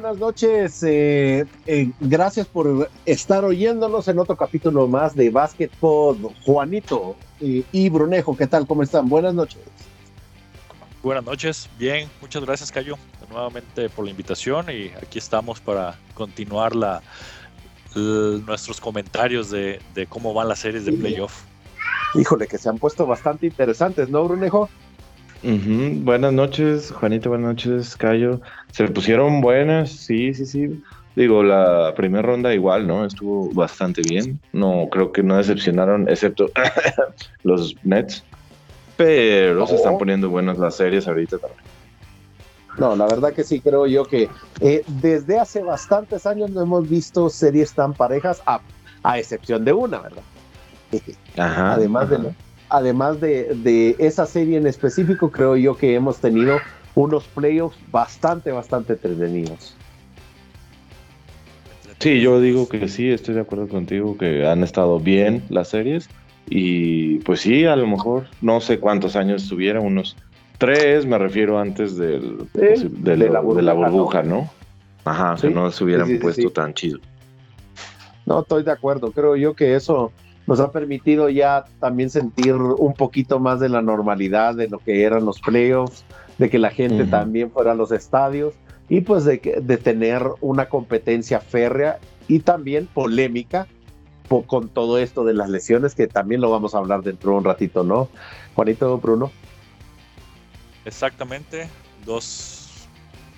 buenas noches. Eh, eh, gracias por estar oyéndonos en otro capítulo más de Basketball. Juanito y Brunejo, ¿qué tal? ¿Cómo están? Buenas noches. Buenas noches, bien, muchas gracias Cayo nuevamente por la invitación y aquí estamos para continuar la, nuestros comentarios de, cómo van las series de playoff. Híjole, que se han puesto bastante interesantes, ¿no, Brunejo? Buenas noches, Juanito, buenas noches, Cayo. Se pusieron buenas, sí, sí, sí. Digo, la primera ronda igual, ¿no? Estuvo bastante bien. No, creo que no decepcionaron, excepto los Nets. Pero se están poniendo buenas las series ahorita también. No, la verdad que sí, creo yo que eh, desde hace bastantes años no hemos visto series tan parejas, a, excepción de una, ¿verdad? Ajá, además de además de, de, esa serie en específico, creo yo que hemos tenido unos playoffs bastante, bastante entretenidos. Sí, yo digo que sí, estoy de acuerdo contigo, que han estado bien las series. Y pues sí, a lo mejor, no sé cuántos años estuvieron, unos tres, me refiero antes del, de, la burbuja, ¿no? Ajá, que no se hubieran puesto tan chido. No, estoy de acuerdo, creo yo que eso nos ha permitido ya también sentir un poquito más de la normalidad de lo que eran los playoffs, de que la gente también fuera a los estadios y pues de, de tener una competencia férrea y también polémica con todo esto de las lesiones, que también lo vamos a hablar dentro de un ratito, ¿no? Juanito, Bruno. Exactamente, dos,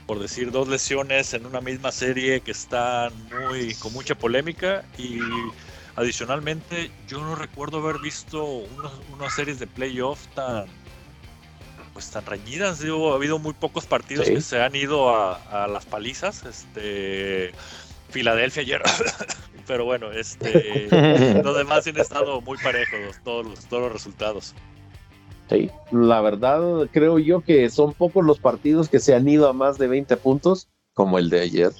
por decir, dos lesiones en una misma serie que están muy, con mucha polémica y adicionalmente yo no recuerdo haber visto unas series de playoff tan pues tan reñidas digo, ha habido muy pocos partidos que se han ido a, a las palizas este Filadelfia ayer pero bueno, este, los demás han estado muy parejos todos los, todos los resultados. Sí, la verdad creo yo que son pocos los partidos que se han ido a más de 20 puntos, como el de ayer.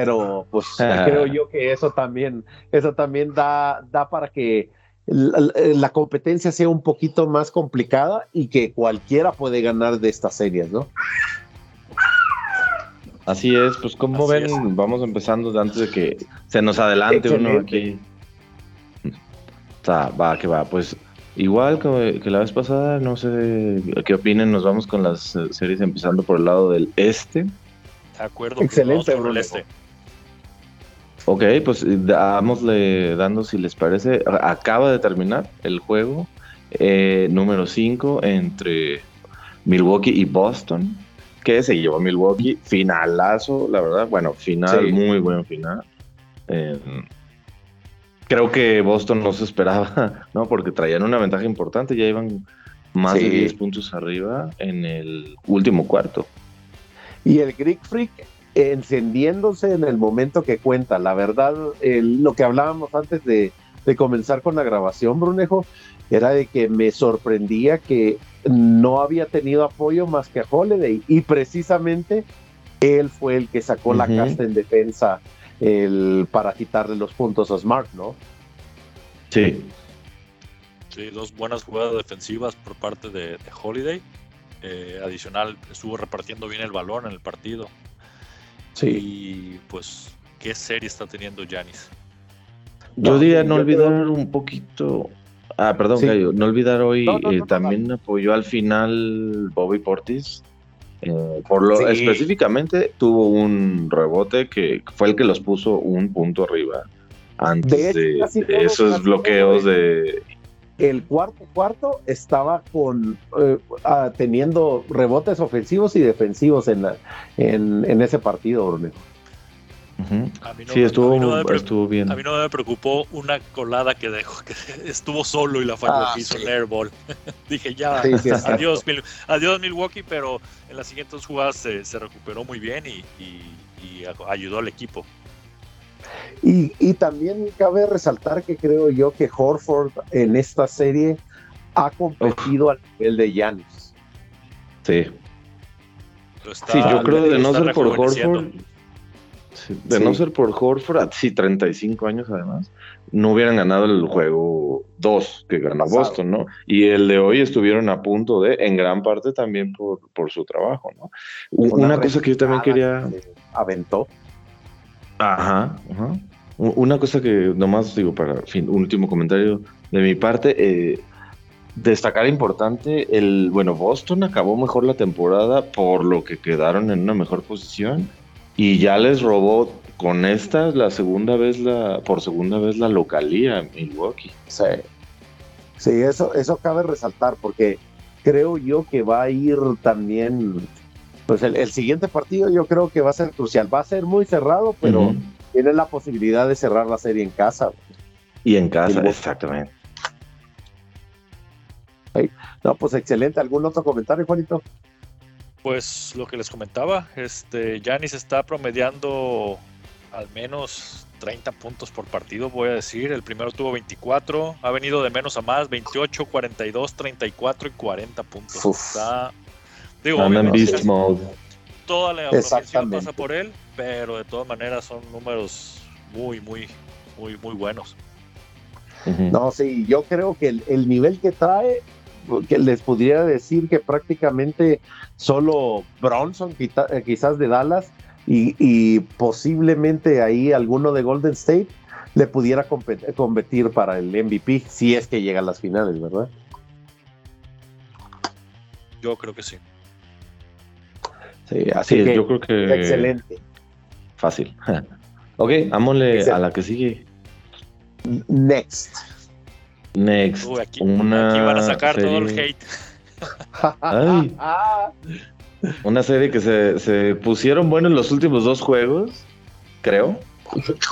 Pero pues creo yo que eso también, eso también da, da para que la, competencia sea un poquito más complicada y que cualquiera puede ganar de estas series, ¿no? Así es, pues como ven, vamos empezando antes de que se nos adelante uno aquí. O sea, va, que va, pues igual que, la vez pasada, no sé qué opinen, nos vamos con las eh, series empezando por el lado del este. De acuerdo, excelente, por el este. Ok, pues dámosle dando si les parece. Acaba de terminar el juego eh, número 5 entre Milwaukee y Boston que se llevó Milwaukee. Finalazo, la verdad. Bueno, final, muy buen final. Em, creo que Boston no se esperaba, ¿no? Porque traían una ventaja importante, ya iban más de 10 puntos arriba en el último cuarto. Y el Greek Freak encendiéndose en el momento que cuenta. La verdad, lo que hablábamos antes de, de comenzar con la grabación, Brunejo, era de que me sorprendía que no había tenido apoyo más que a Holiday y precisamente él fue el que sacó la casta en defensa el, para quitarle los puntos a Smart, ¿no? Sí. Sí, dos buenas jugadas defensivas por parte de, Holiday. Eh, adicional, estuvo repartiendo bien el balón en el partido. Sí. Y pues, ¿qué serie está teniendo Janis? Yo diría no olvidar un poquito Ah, perdón, No olvidar hoy, eh, también apoyó al final Bobby Portis. Eh, por lo específicamente tuvo un rebote que fue el que los puso un punto arriba antes de, esos bloqueos de el cuarto cuarto estaba con eh, ah, teniendo rebotes ofensivos y defensivos en la en, ese partido, Bruno sí, estuvo, estuvo bien. A mí no me preocupó una colada que dejó, que estuvo solo y la falló ah, hizo el airball. Dije, ya, adiós, adiós Milwaukee, pero en las siguientes jugadas se, recuperó muy bien y, ayudó al equipo. Y, también cabe resaltar que creo yo que Horford en esta serie ha competido al nivel de Giannis. Sí. sí, yo creo que de no ser por Horford de no ser por Horford, sí, 35 años además, no hubieran ganado el juego 2 que ganó Boston, ¿no? Y el de hoy estuvieron a punto de, en gran parte también por, por su trabajo, ¿no? Una, cosa que yo también quería... aventó. Ajá, ajá. Una cosa que nomás digo para fin, un último comentario de mi parte, eh, destacar importante, el bueno, Boston acabó mejor la temporada por lo que quedaron en una mejor posición y ya les robó con esta la segunda vez la por segunda vez la localía Milwaukee. Sí. Sí, eso eso cabe resaltar porque creo yo que va a ir también pues el, siguiente partido yo creo que va a ser crucial, va a ser muy cerrado, pero tiene la posibilidad de cerrar la serie en casa. Y en casa, exactamente. No, pues excelente. ¿Algún otro comentario, Juanito? Pues lo que les comentaba, este Yanis está promediando al menos 30 puntos por partido, voy a decir. El primero tuvo 24, ha venido de menos a más, 28, 42, 34 y 40 puntos. Está, digo, en beast mode. Toda la ofensiva pasa por él, pero de todas maneras son números muy, muy, muy, muy buenos. No, sí, yo creo que el nivel que trae que les pudiera decir que prácticamente solo Bronson, eh, quizás de Dallas, y, posiblemente ahí alguno de Golden State le pudiera competir para el MVP si es que llega a las finales, ¿verdad? Yo creo que sí. Sí, así es, yo creo que. Excelente. Fácil. ok, vámonos a la que sigue. Next. Next. aquí, van a sacar todo el hate. una serie que se, pusieron buenos los últimos dos juegos, creo.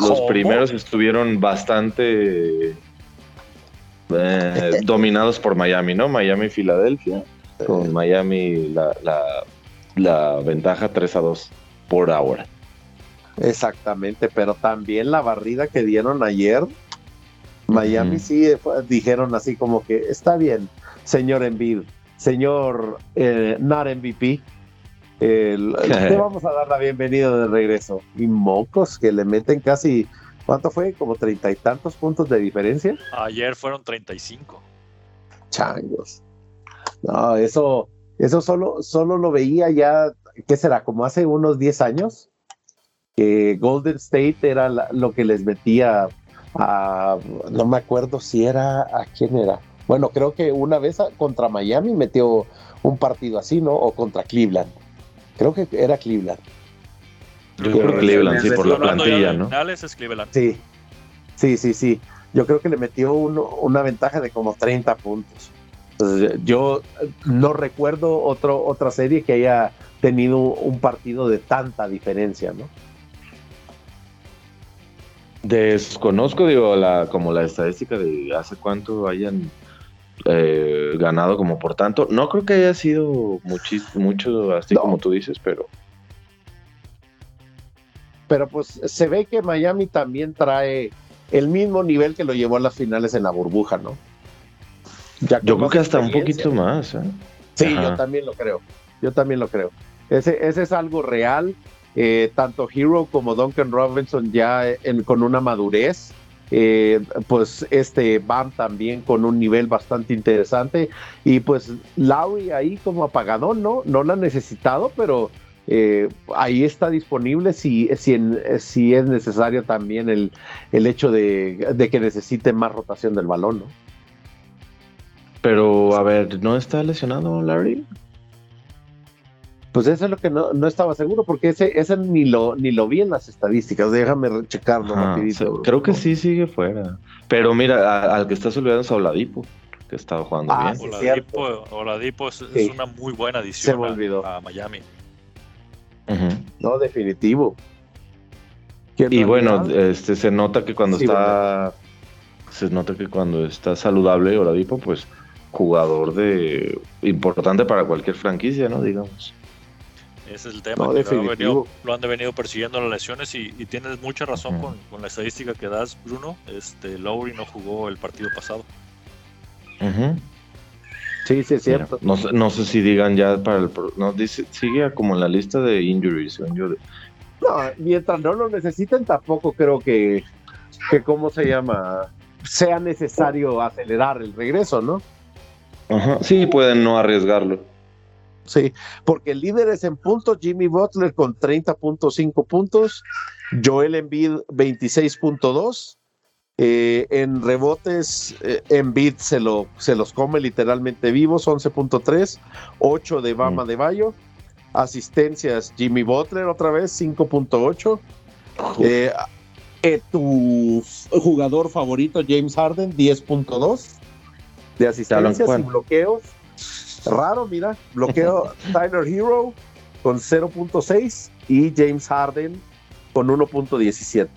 Los primeros estuvieron bastante eh, dominados por Miami, ¿no? Miami y Filadelfia. Con Miami la, la, la ventaja 3 a 2 por ahora. Exactamente, pero también la barrida que dieron ayer Miami sí dijeron así como que está bien, señor Embiid, señor eh, not MVP, te vamos a dar la bienvenida de regreso. Y mocos que le meten casi, ¿cuánto fue? Como treinta y tantos puntos de diferencia. Ayer fueron treinta y cinco. Changos. No, eso, eso solo, solo lo veía ya, ¿qué será? Como hace unos 10 años, que Golden State era lo que les metía no me acuerdo si era, ¿a quién era? Bueno, creo que una vez contra Miami metió un partido así, ¿no? O contra Cleveland. Creo que era Cleveland. Yo creo Cleveland, sí, por la plantilla, ¿no? Es Cleveland. Sí, sí, sí, sí. Yo creo que le metió una ventaja de como 30 puntos. Yo no recuerdo otro, otra serie que haya tenido un partido de tanta diferencia, ¿no? Desconozco, digo, la, como la estadística de hace cuánto hayan eh, ganado como por tanto. No creo que haya sido mucho así como tú dices, pero... Pero pues se ve que Miami también trae el mismo nivel que lo llevó a las finales en la burbuja, ¿no? Yo creo que hasta un poquito más. ¿eh? Sí, yo también lo creo. Yo también lo creo. Ese, ese es algo real eh, tanto Hero como Duncan Robinson ya con una madurez. Eh, pues este Bam también con un nivel bastante interesante y pues Lowry ahí como apagadón, ¿no? No lo ha necesitado, pero eh, ahí está disponible si, si, si, es necesario también el, el hecho de, de, que necesite más rotación del balón, ¿no? Pero a ver, ¿no está lesionado Larry? Pues eso es lo que no, estaba seguro, porque ese, ese ni lo ni lo vi en las estadísticas. Déjame checarlo rapidito. creo que sí sigue fuera. Pero mira, al que estás olvidando es Oladipo, que estaba jugando ah, bien. Oladipo, es, una muy buena adición A, Miami. No, definitivo. Y bueno, este se nota que cuando está se nota que cuando está saludable Oladipo, pues jugador de importante para cualquier franquicia, ¿no? Digamos. Ese es el tema. lo, han venido persiguiendo las lesiones y, tienes mucha razón con, la estadística que das, Bruno. Este, Lowry no jugó el partido pasado. Sí, sí, es cierto. no, sé si digan ya para el. No, dice, sigue como en la lista de injuries. No, mientras no lo necesiten, tampoco creo que, que, ¿cómo se llama? Sea necesario acelerar el regreso, ¿no? Ajá, sí, pueden no arriesgarlo. Sí, porque el líder es en puntos Jimmy Butler con 30.5 puntos, Joel Embiid 26.2. Eh, en rebotes, eh, Embiid se, lo, se los come literalmente vivos, 11.3, 8 de Bama mm. de Bayo. Asistencias, Jimmy Butler otra vez, 5.8. Eh, eh, tu jugador favorito, James Harden, 10.2 de asistencias y bloqueos. Raro, mira, bloqueo Tyler Hero con 0.6 y James Harden con 1.17.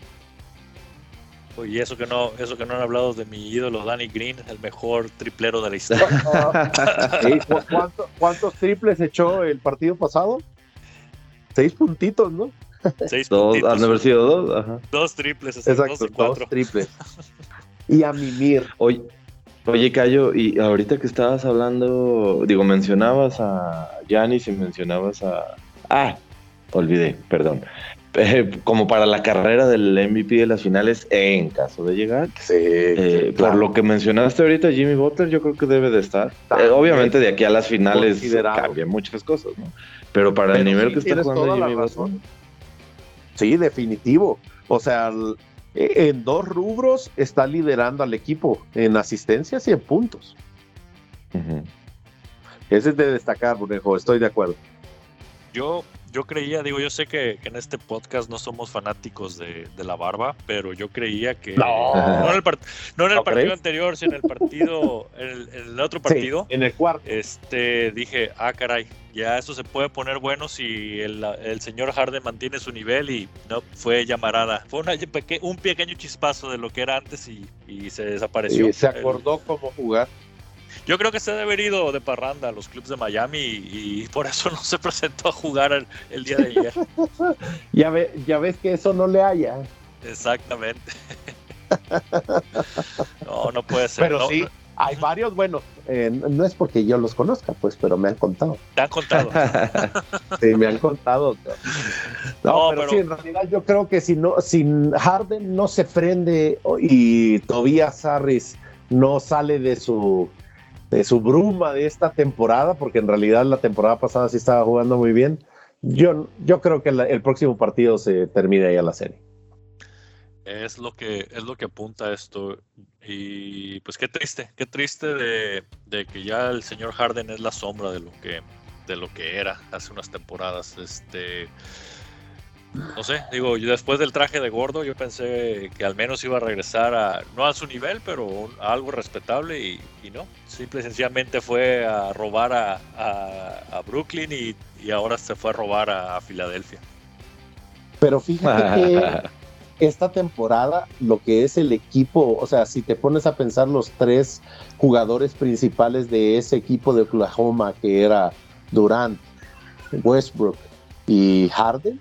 Y eso que no, eso que no han hablado de mi ídolo Danny Green, el mejor triplero de la historia. ¿Cuántos triples echó el partido pasado? Seis puntitos, ¿no? Seis puntitos. Han haber sido dos, Ajá. Dos triples, Exacto, dos, triples. y a mimir. Oye, oye, Cayo, y ahorita que estabas hablando, digo, mencionabas a Yanis y mencionabas a. Ah, olvidé, perdón. Eh, como para la carrera del MVP de las finales en caso de llegar. Sí, eh, Por lo que mencionaste ahorita, Jimmy Butler, yo creo que debe de estar. Eh, obviamente de aquí a las finales cambian muchas cosas, ¿no? Pero para el nivel que está jugando Jimmy Butler. Sí, definitivo. O sea, en dos rubros está liderando al equipo, en asistencias y en puntos. Ese es de destacar, Bonejo, estoy de acuerdo. Yo yo creía, digo, yo sé que, en este podcast no somos fanáticos de, la barba, pero yo creía que no, en el, partido anterior, sino en el partido, en el, otro partido, en el cuarto, este, dije, ah, caray, ya eso se puede poner bueno si el, señor Harden mantiene su nivel y no fue llamarada. Fue un pequeño chispazo de lo que era antes y, se desapareció. Y se acordó cómo jugar. Yo creo que se debe haber ido de parranda a los clubes de Miami y, por eso no se presentó a jugar el, día de ayer. ya, ve, ya ves que eso no le haya. Exactamente. no, no puede ser. Pero sí, hay varios, bueno, eh, no es porque yo los conozca, pues, pero me han contado. Te han contado. sí, me han contado. No, pero, sí, en realidad yo creo que si no, sin Harden no se prende y Tobias Harris no sale de su de su bruma de esta temporada, porque en realidad la temporada pasada sí estaba jugando muy bien. Yo, yo creo que el próximo partido se termine ahí a la serie. Es lo que es lo que apunta esto y pues qué triste, qué triste de, de, que ya el señor Harden es la sombra de lo que de lo que era hace unas temporadas. Este no sé, digo, después del traje de gordo yo pensé que al menos iba a regresar a, no a su nivel, pero a algo respetable y, no. Simple y sencillamente fue a robar a, Brooklyn y, ahora se fue a robar a, Filadelfia. Pero fíjate que esta temporada lo que es el equipo, o sea, si te pones a pensar los tres jugadores principales de ese equipo de Oklahoma que era Durant, Westbrook y Harden,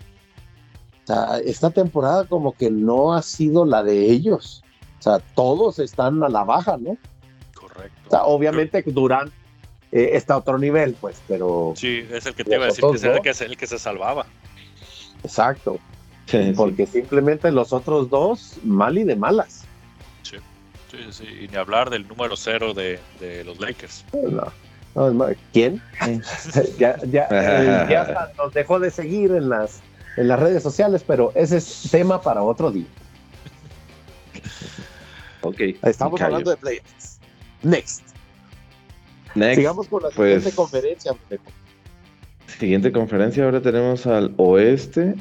esta temporada como que no ha sido la de ellos. O sea, todos están a la baja, ¿no? Correcto. obviamente Durán eh, está a otro nivel, pues, pero... Sí, es el que te iba a decir, que, es el que se salvaba. Exacto. porque simplemente los otros dos, mal y de malas. Sí, sí, sí. Y ni hablar del número cero de, los Lakers. ¿Quién? ya, ya, eh, ya nos dejó de seguir en las en las redes sociales, pero ese es tema para otro día. ok. Estamos hablando de playoffs. Next. Next. Sigamos con la siguiente pues, conferencia. Siguiente conferencia, ahora tenemos al oeste.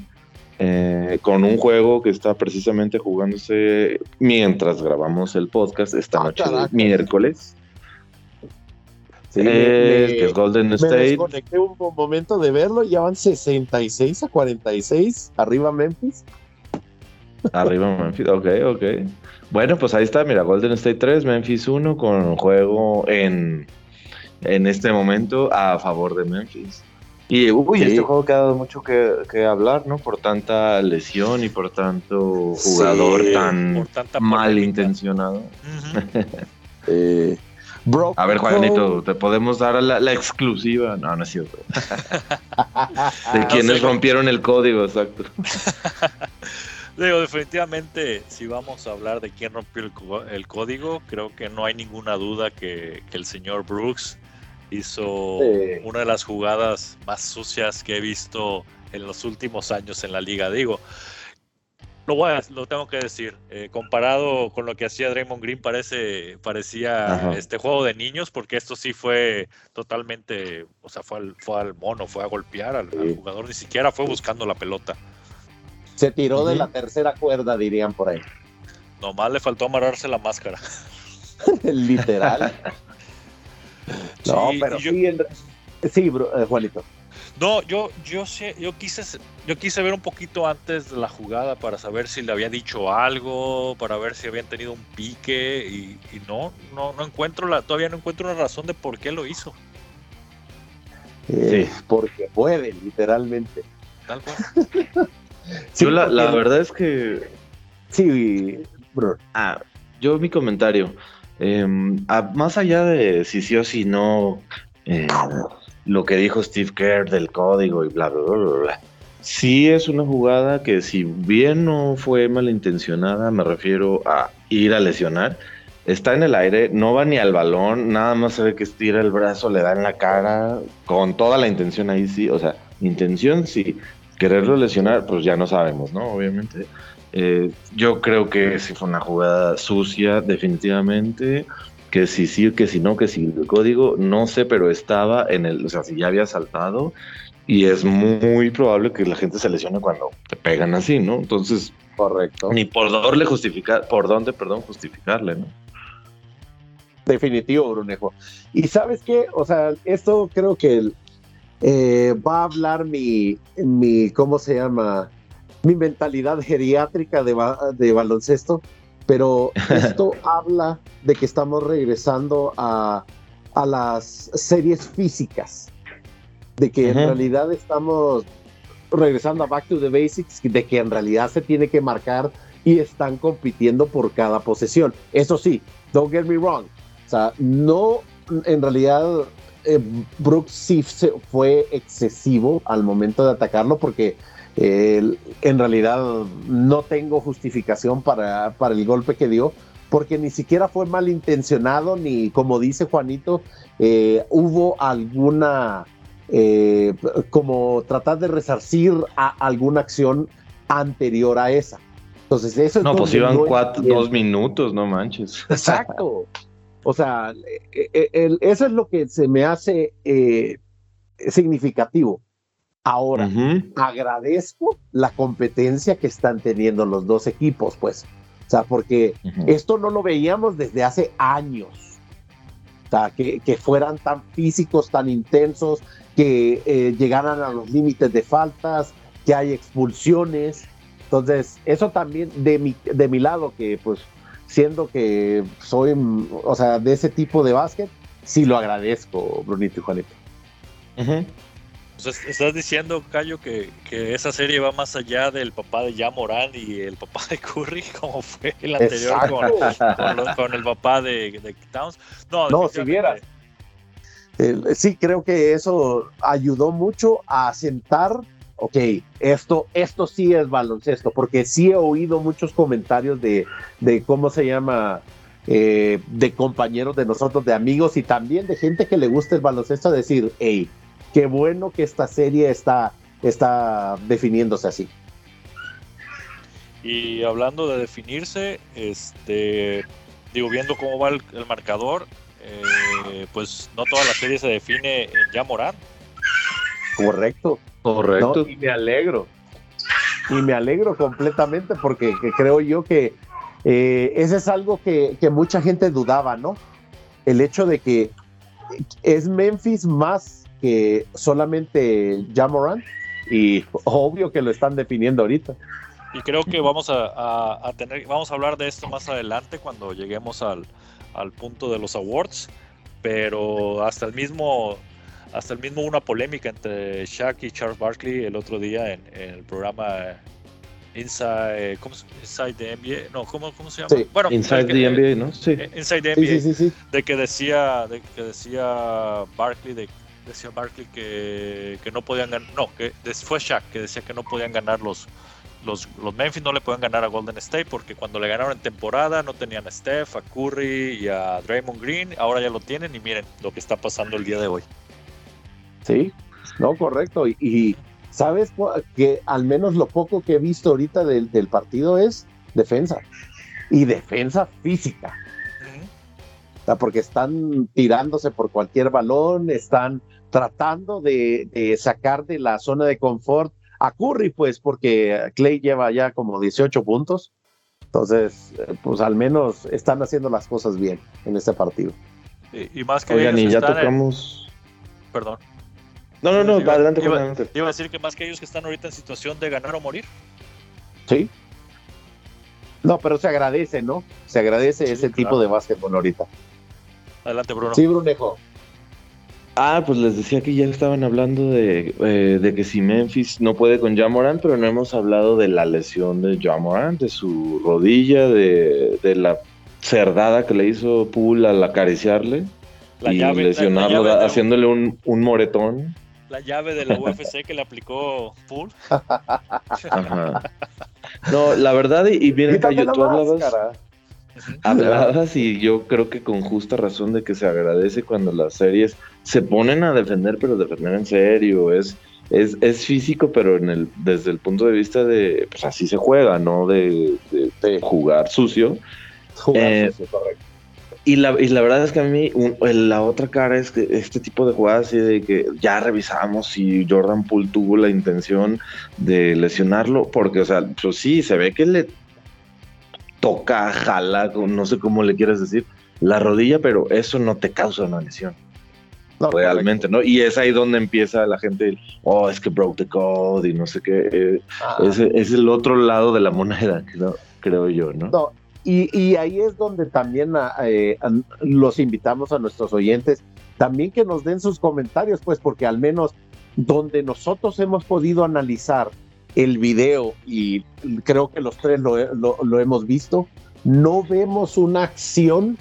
Eh, con un juego que está precisamente jugándose mientras grabamos el podcast esta ah, miércoles que es Golden State. Me desconecté un momento de verlo, ya van 66 a 46, arriba Memphis. Arriba Memphis, ok, ok. Bueno, pues ahí está, mira, Golden State 3, Memphis 1, con juego en, en este momento a favor de Memphis. Y uy, este juego que ha dado mucho que, hablar, ¿no? Por tanta lesión y por tanto jugador tan malintencionado. eh, a ver, Juanito, te podemos dar la, exclusiva. No, no es cierto. de quienes rompieron el código, exacto. Digo, definitivamente, si vamos a hablar de quién rompió el, código, creo que no hay ninguna duda que, el señor Brooks hizo una de las jugadas más sucias que he visto en los últimos años en la liga. Digo, lo, voy lo tengo que decir. Eh, comparado con lo que hacía Draymond Green, parece, parecía este juego de niños, porque esto sí fue totalmente, o sea, fue al, fue al mono, fue a golpear al, jugador, ni siquiera fue buscando la pelota. Se tiró de la tercera cuerda, dirían por ahí. Nomás le faltó amarrarse la máscara. Literal. no, pero sí, sí bro, eh, Juanito. No, yo, yo sé, yo quise, yo quise ver un poquito antes de la jugada para saber si le había dicho algo, para ver si habían tenido un pique y, no, no, no encuentro la, todavía no encuentro una razón de por qué lo hizo. Eh, porque puede, literalmente. Tal cual. yo la, la, verdad es que. Sí, bro. Ah, yo mi comentario. Em, más allá de si sí o si no. Eh, lo que dijo Steve Kerr del código y bla, bla, bla, bla. Sí es una jugada que si bien no fue malintencionada, me refiero a ir a lesionar, está en el aire, no va ni al balón, nada más se ve que estira el brazo, le da en la cara, con toda la intención ahí sí, o sea, intención sí, quererlo lesionar, pues ya no sabemos, ¿no? Obviamente. Eh, yo creo que sí fue una jugada sucia, definitivamente que si sí, que si no, que si el código, no sé, pero estaba en el, o sea, si ya había saltado y es muy probable que la gente se lesione cuando te pegan así, ¿no? Entonces, correcto. Ni por dónde justificar, por dónde, perdón, justificarle, ¿no? Definitivo, Brunejo. Y sabes qué, o sea, esto creo que eh, va a hablar mi, mi, ¿cómo se llama? Mi mentalidad geriátrica de, de baloncesto pero esto habla de que estamos regresando a, las series físicas, de que en realidad estamos regresando a Back to the Basics, de que en realidad se tiene que marcar y están compitiendo por cada posesión. Eso sí, don't get me wrong, o sea, no, en realidad eh, Brooks sí fue excesivo al momento de atacarlo porque en realidad no tengo justificación para, para el golpe que dio, porque ni siquiera fue malintencionado, ni como dice Juanito, eh, hubo alguna, eh, como tratar de resarcir a alguna acción anterior a esa. Entonces, eso es No, pues iban cuatro, dos minutos, no manches. Exacto. O sea, eh, eso es lo que se me hace significativo. Ahora, agradezco la competencia que están teniendo los dos equipos, pues. O sea, porque esto no lo veíamos desde hace años. O sea, que, fueran tan físicos, tan intensos, que eh, llegaran a los límites de faltas, que hay expulsiones. Entonces, eso también de mi, de mi lado, que pues siendo que soy, o sea, de ese tipo de básquet, sí lo agradezco, Brunito y Juanito. Pues estás diciendo, Cayo, que, esa serie va más allá del papá de Ya Morán y el papá de Curry, como fue el anterior con, el papá de, Towns. No, no si vieras. sí, creo que eso ayudó mucho a sentar, ok, esto, esto sí es baloncesto, porque sí he oído muchos comentarios de, de cómo se llama, eh, de compañeros de nosotros, de amigos y también de gente que le gusta el baloncesto, decir, hey, qué bueno que esta serie está, está definiéndose así. Y hablando de definirse, este, digo, viendo cómo va el, marcador, eh, pues no toda la serie se define en ya Morán. Correcto. Correcto. y me alegro. Y me alegro completamente porque creo yo que eh, ese es algo que, que, mucha gente dudaba, ¿no? El hecho de que es Memphis más que solamente Jamoran y obvio que lo están definiendo ahorita. Y creo que vamos a, tener, vamos a hablar de esto más adelante cuando lleguemos al, punto de los awards, pero hasta el mismo hasta el mismo una polémica entre Shaq y Charles Barkley el otro día en, el programa Inside, ¿cómo, Inside the NBA, no, ¿cómo, cómo se llama? Bueno, Inside the NBA, ¿no? Sí. Inside the NBA, de que decía, de que decía Barkley de decía Barkley que, que no podían ganar, no, que fue Shaq que decía que no podían ganar los, los, los Memphis no le pueden ganar a Golden State porque cuando le ganaron en temporada no tenían a Steph, a Curry y a Draymond Green, ahora ya lo tienen y miren lo que está pasando el día de hoy. Sí, no, correcto. Y, sabes que al menos lo poco que he visto ahorita del, del partido es defensa y defensa física. porque están tirándose por cualquier balón, están tratando de, sacar de la zona de confort a Curry, pues, porque Clay lleva ya como 18 puntos. Entonces, eh, pues al menos están haciendo las cosas bien en este partido. Y, más que Oigan, y ya tocamos. Perdón. No, no, no, adelante, iba, adelante. Iba a decir que más que ellos que están ahorita en situación de ganar o morir. Sí. No, pero se agradece, ¿no? Se agradece ese tipo de básquetbol ahorita. Adelante, Bruno. Sí, Brunejo. Ah, pues les decía que ya estaban hablando de, eh, de que si Memphis no puede con Jamoran, pero no hemos hablado de la lesión de Jamoran, de su rodilla, de, de la cerdada que le hizo Poole al acariciarle y lesionarlo, haciéndole un, un, moretón. La llave de la UFC que le aplicó Poole. No, la verdad, y, bien, tú hablabas, hablabas y yo creo que con justa razón de que se agradece cuando las series se ponen a defender, pero defender en serio, es, es, es físico, pero en el, desde el punto de vista de, pues así se juega, ¿no? De, jugar sucio. Jugar eh, sucio, correcto. Y la, y la verdad es que a mí la otra cara es que este tipo de jugadas así de que ya revisamos si Jordan Poole tuvo la intención de lesionarlo, porque, o sea, pues sí, se ve que le toca, jala, no sé cómo le quieres decir, la rodilla, pero eso no te causa una lesión realmente, ¿no? Y es ahí donde empieza la gente, oh, es que broke the code y no sé qué. Eh, ah. es, el otro lado de la moneda, creo, creo yo, ¿no? No, y, ahí es donde también ah, eh, los invitamos a nuestros oyentes, también que nos den sus comentarios, pues, porque al menos donde nosotros hemos podido analizar el video y creo que los tres lo, lo hemos visto, no vemos una acción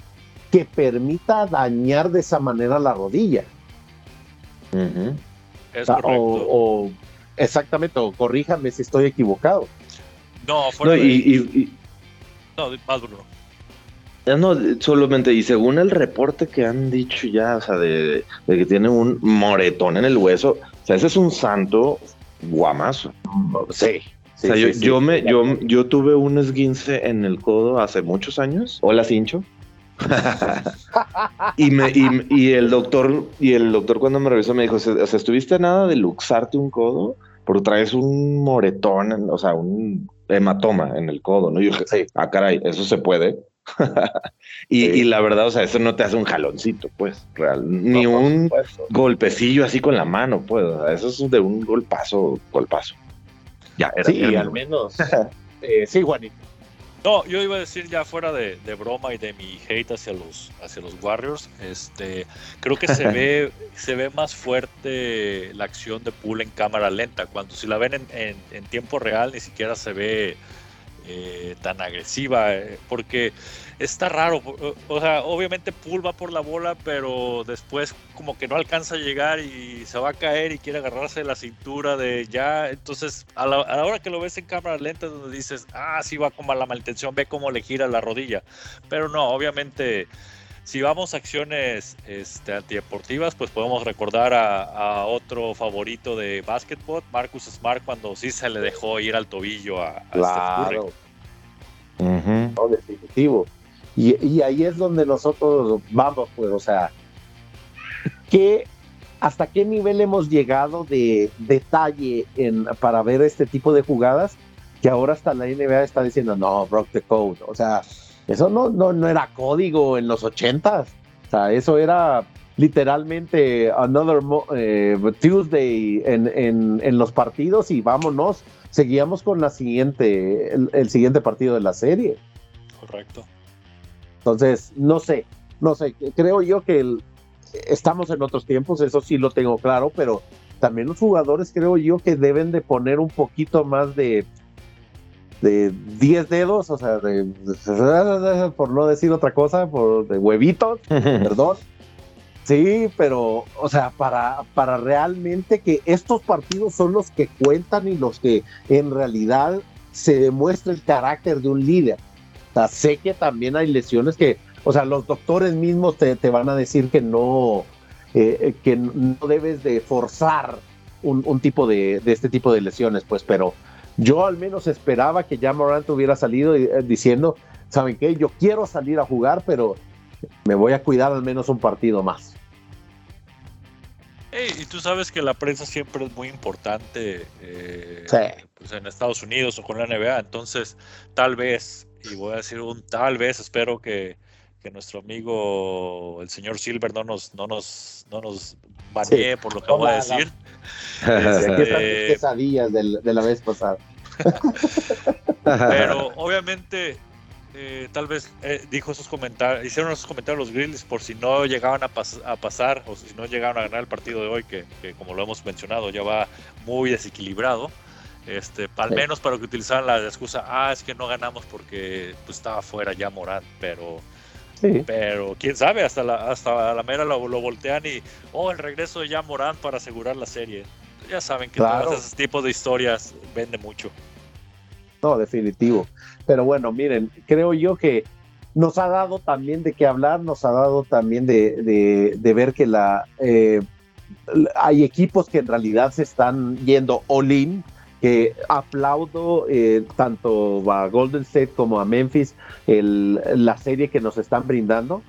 que permita dañar de esa manera la rodilla. Es o, exactamente, o corríjame si estoy equivocado. No, no y, no, más Bruno. No, solamente, y según el reporte que han dicho ya, o sea, de, que tiene un moretón en el hueso, o sea, ese es un santo guamazo. Sí. o sea, yo, yo, me, yo, yo tuve un esguince en el codo hace muchos años. Hola, Cincho. y, me, y, el doctor, y el doctor cuando me revisó me dijo, o sea, ¿estuviste nada de luxarte un codo? Porque traes un moretón, o sea, un hematoma en el codo, ¿no? Y yo dije, sí. ah, caray, eso se puede. Y, la verdad, o sea, eso no te hace un jaloncito, pues, real. Ni un golpecillo así con la mano, pues. eso es de un golpazo, golpazo. Ya, era, sí, al menos. eh, sí, Juanito. No, yo iba a decir ya fuera de, broma y de mi hate hacia los, hacia los Warriors, este, creo que se ve, se ve más fuerte la acción de Pool en cámara lenta. Cuando si la ven en, en tiempo real ni siquiera se ve eh, tan agresiva, eh, porque está raro, o sea, obviamente Pool va por la bola, pero después como que no alcanza a llegar y se va a caer y quiere agarrarse la cintura de ya, entonces a la, hora que lo ves en cámara lenta donde dices, ah, sí va a la malintención, ve cómo le gira la rodilla, pero no, obviamente si vamos a acciones este, antideportivas, pues podemos recordar a, otro favorito de básquetbol, Marcus Smart, cuando sí se le dejó ir al tobillo a, a claro. definitivo. Y, ahí es donde nosotros vamos, pues, o sea, ¿qué, ¿hasta qué nivel hemos llegado de detalle en, para ver este tipo de jugadas? Que ahora hasta la NBA está diciendo, no, broke the code. O sea, eso no, no, no era código en los ochentas. O sea, eso era literalmente another eh, Tuesday en, en, en, los partidos y vámonos. Seguíamos con la siguiente, el, siguiente partido de la serie. Correcto. Entonces, no sé, no sé, creo yo que estamos en otros tiempos, eso sí lo tengo claro, pero también los jugadores creo yo que deben de poner un poquito más de de 10 dedos, o sea, de, por no decir otra cosa, por de huevitos, perdón. Sí, pero, o sea, para, para realmente que estos partidos son los que cuentan y los que en realidad se demuestre el carácter de un líder. O sea, sé que también hay lesiones que, o sea, los doctores mismos te, van a decir que no, eh, que no debes de forzar un, tipo de, de, este tipo de lesiones, pues, pero yo al menos esperaba que ya Morant hubiera salido eh, diciendo, ¿saben qué? Yo quiero salir a jugar, pero me voy a cuidar al menos un partido más. y tú sabes que la prensa siempre es muy importante eh, pues en Estados Unidos o con la NBA, entonces tal vez, y voy a decir un tal vez, espero que, nuestro amigo el señor Silver no nos, no nos, no nos banee por lo que voy a decir. Este, quesadillas de la vez pasada. Pero obviamente eh, tal vez eh, dijo esos comentarios, hicieron esos comentarios los Grizzlies por si no llegaban a, pasar o si no llegaban a ganar el partido de hoy, que, como lo hemos mencionado ya va muy desequilibrado. Este, al menos para que utilizaran la excusa, ah, es que no ganamos porque pues, estaba fuera ya Morán, pero, pero quién sabe, hasta la, hasta la mera lo, voltean y, oh, el regreso de ya Morán para asegurar la serie. Ya saben que todos esos tipos de historias vende mucho. No, definitivo. Pero bueno, miren, creo yo que nos ha dado también de qué hablar, nos ha dado también de, ver que la eh, hay equipos que en realidad se están yendo all-in, que aplaudo eh, tanto a Golden State como a Memphis la serie que nos están brindando.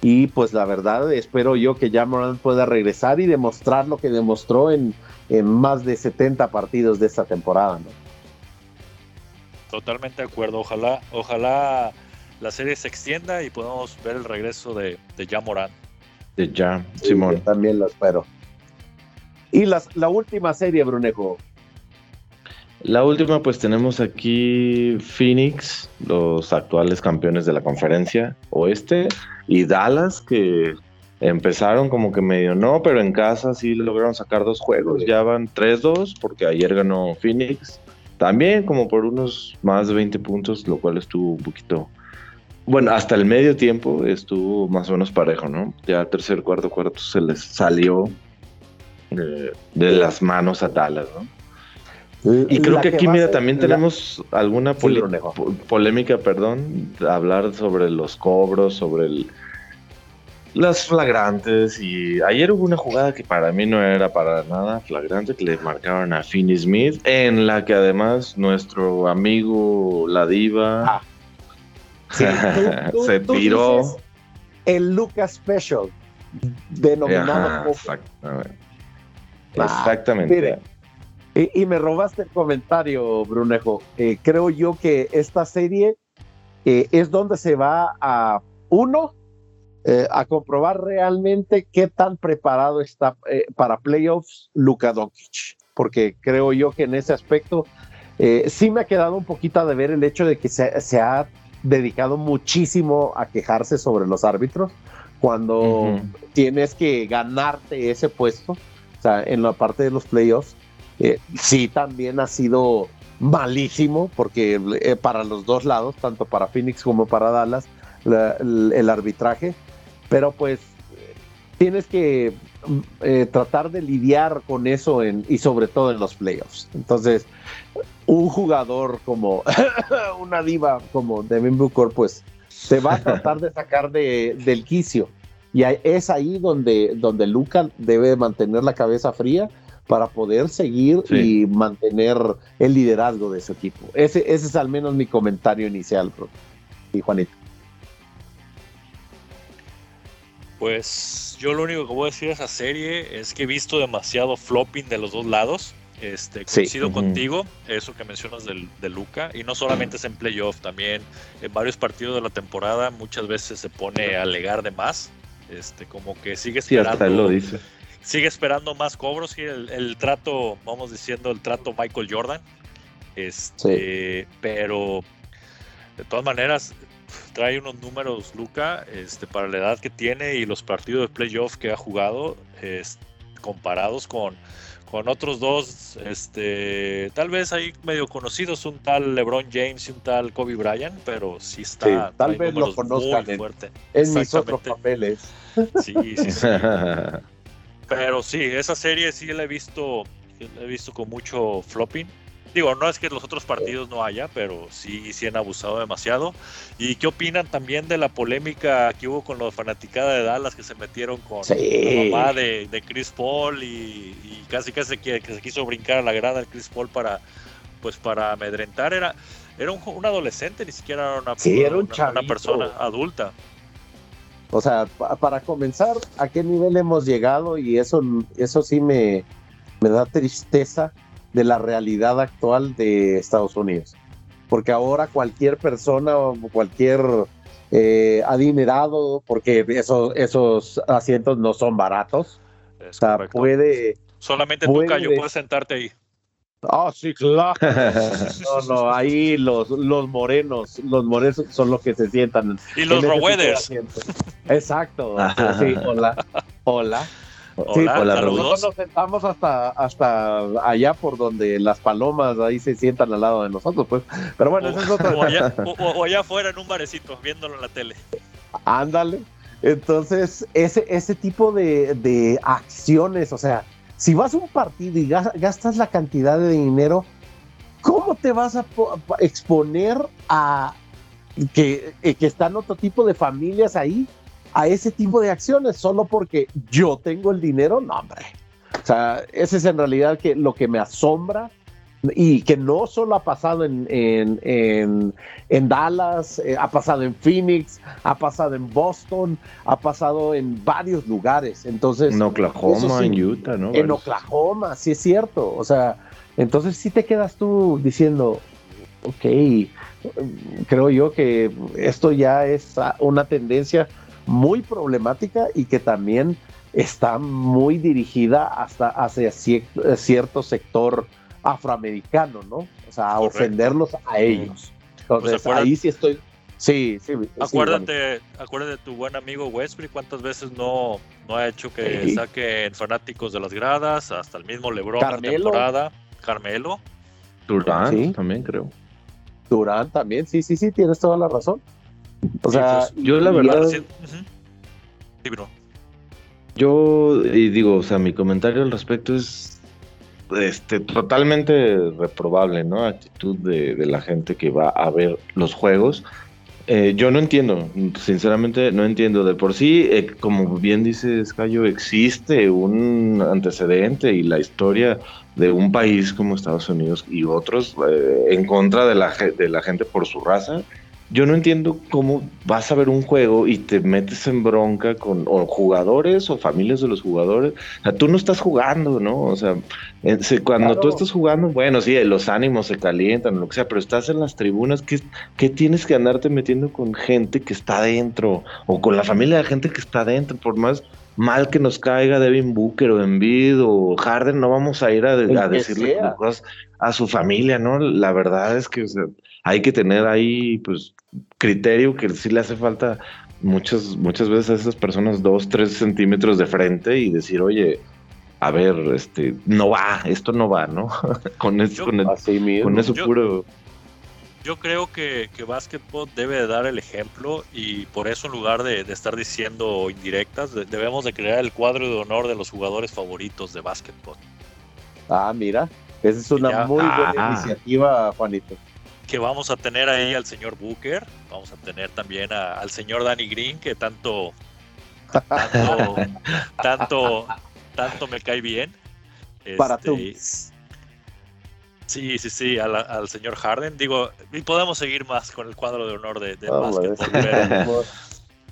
Y pues la verdad, espero yo que ya pueda regresar y demostrar lo que demostró en, en más de 70 partidos de esta temporada. ¿no? Totalmente de acuerdo. Ojalá, ojalá la serie se extienda y podamos ver el regreso de, de Ja Morán. De Ja, Simón. también lo espero. Y las, la última serie, Brunejo. La última, pues tenemos aquí Phoenix, los actuales campeones de la conferencia oeste, y Dallas, que empezaron como que medio no, pero en casa sí lograron sacar dos juegos. Ya van 3-2, porque ayer ganó Phoenix también como por unos más de 20 puntos, lo cual estuvo un poquito... Bueno, hasta el medio tiempo estuvo más o menos parejo, ¿no? Ya tercer, cuarto, cuarto se les salió de, las manos a Dallas, ¿no? Y creo que aquí, mira, también tenemos alguna polémica, perdón, hablar sobre los cobros, sobre el, las flagrantes y ayer hubo una jugada que para mí no era para nada flagrante que le marcaron a Finney Smith en la que además nuestro amigo la diva ah. se tiró el Lucas Special denominado exactamente, exactamente. Y, me robaste el comentario Brunejo. Eh, creo yo que esta serie eh, es donde se va a uno eh, a comprobar realmente qué tan preparado está eh, para playoffs Luka Doncic, porque creo yo que en ese aspecto eh, sí me ha quedado un poquito de ver el hecho de que se, ha dedicado muchísimo a quejarse sobre los árbitros cuando tienes que ganarte ese puesto, o sea, en la parte de los playoffs, sí también ha sido malísimo, porque para los dos lados, tanto para Phoenix como para Dallas, el arbitraje pero pues tienes que eh, tratar de lidiar con eso en, y sobre todo en los playoffs. Entonces, un jugador como una diva como Devin Booker, pues se va a tratar de sacar de, del quicio. Y es ahí donde, donde Luca debe mantener la cabeza fría para poder seguir y mantener el liderazgo de su equipo. Ese, ese es al menos mi comentario inicial, y Juanito. Pues yo lo único que voy a decir de esa serie es que he visto demasiado flopping de los dos lados. Este, coincido contigo, eso que mencionas del, de Luca, y no solamente es en playoff, también en varios partidos de la temporada muchas veces se pone a alegar de más, este, como que sigue esperando, lo dice. Sigue esperando más cobros, y el, trato, vamos diciendo, el trato Michael Jordan, este, pero de todas maneras, trae unos números, Luca, este, para la edad que tiene y los partidos de playoff que ha jugado, comparados con, con otros dos, este, tal vez ahí medio conocidos, un tal LeBron James y un tal Kobe Bryant, pero sí está. tal vez lo conozcan en, fuerte. en mis otros papeles. Sí, sí, sí. pero sí, esa serie sí la he visto, la he visto con mucho flopping. Digo, no es que los otros partidos no haya, pero sí, sí han abusado demasiado. ¿Y qué opinan también de la polémica que hubo con los fanaticadas de Dallas que se metieron con la mamá de, Chris Paul y, casi casi que, que, se quiso brincar a la grada de Chris Paul para pues para amedrentar? Era, era un, adolescente, ni siquiera era una, una persona adulta. O sea, para comenzar, ¿a qué nivel hemos llegado? Y eso, eso sí me, me da tristeza de la realidad actual de Estados Unidos. Porque ahora cualquier persona o cualquier eh, adinerado, porque esos, esos asientos no son baratos, o sea, puede... Solamente tú, Cayo, puedes sentarte ahí. Ah, sí, claro. No, no, ahí los, los morenos, los morenos son los que se sientan. Y los rowedes. Exacto. Sí, hola. Hola. Sí, hola, nosotros nos sentamos hasta, hasta allá por donde las palomas ahí se sientan al lado de nosotros, pues. Pero bueno, eso es otra o allá, o, allá afuera en un barecito, viéndolo en la tele. Ándale. Entonces, ese, ese tipo de, de acciones, o sea, si vas a un partido y gastas la cantidad de dinero, ¿cómo te vas a exponer a que, eh, que están otro tipo de familias ahí a ese tipo de acciones solo porque yo tengo el dinero? No, hombre. O sea, ese es en realidad que, lo que me asombra y que no solo ha pasado en, en, en, Dallas, eh, ha pasado en Phoenix, ha pasado en Boston, ha pasado en varios lugares. Entonces, en Oklahoma, en Utah, ¿no? En Oklahoma, sí es cierto. O sea, entonces sí te quedas tú diciendo, ok, creo yo que esto ya es una tendencia muy problemática y que también está muy dirigida hasta hacia cierto sector afroamericano, ¿no? O sea, a ofenderlos a ellos. Entonces, ahí sí estoy. Sí, sí. Acuérdate, acuérdate de tu buen amigo Westbury, cuántas veces no, no ha hecho que saquen fanáticos de las gradas, hasta el mismo LeBron Carmelo. temporada. Carmelo. Durán también creo. Durán también, sí, sí, sí, tienes toda la razón. O sea, pues, yo la verdad. Sí, Yo y digo, o sea, mi comentario al respecto es este, totalmente reprobable, ¿no? Actitud de, la gente que va a ver los juegos. Eh, yo no entiendo, sinceramente no entiendo. De por sí, eh, como bien dice Cayo, existe un antecedente y la historia de un país como Estados Unidos y otros eh, en contra de la, de la gente por su raza yo no entiendo cómo vas a ver un juego y te metes en bronca con jugadores o familias de los jugadores. O sea, tú no estás jugando, ¿no? O sea, cuando tú estás jugando, bueno, sí, los ánimos se calientan, lo que sea, pero estás en las tribunas, ¿qué, ¿qué, tienes que andarte metiendo con gente que está adentro? O con la familia de gente que está adentro, por más mal que nos caiga Devin Booker o Embiid o Harden, no vamos a ir a, decirle cosas a su familia, ¿no? La verdad es que hay que tener ahí, pues, criterio que sí le hace falta muchas, muchas veces a esas personas dos, tres centímetros de frente y decir, oye, a ver, este, no va, esto no va, ¿no? con, eso, con, eso puro. Yo creo que, que básquetbol debe dar el ejemplo y por eso en lugar de, estar diciendo indirectas, debemos de crear el cuadro de honor de los jugadores favoritos de básquetbol. Ah, mira, esa es una muy buena ah. iniciativa, Juanito que vamos a tener ahí al señor Booker, vamos a tener también al señor Danny Green, que tanto, tanto, tanto, tanto me cae bien. Para tú. Este, sí, sí, sí, al, señor Harden. Digo, y podemos seguir más con el cuadro de honor de, de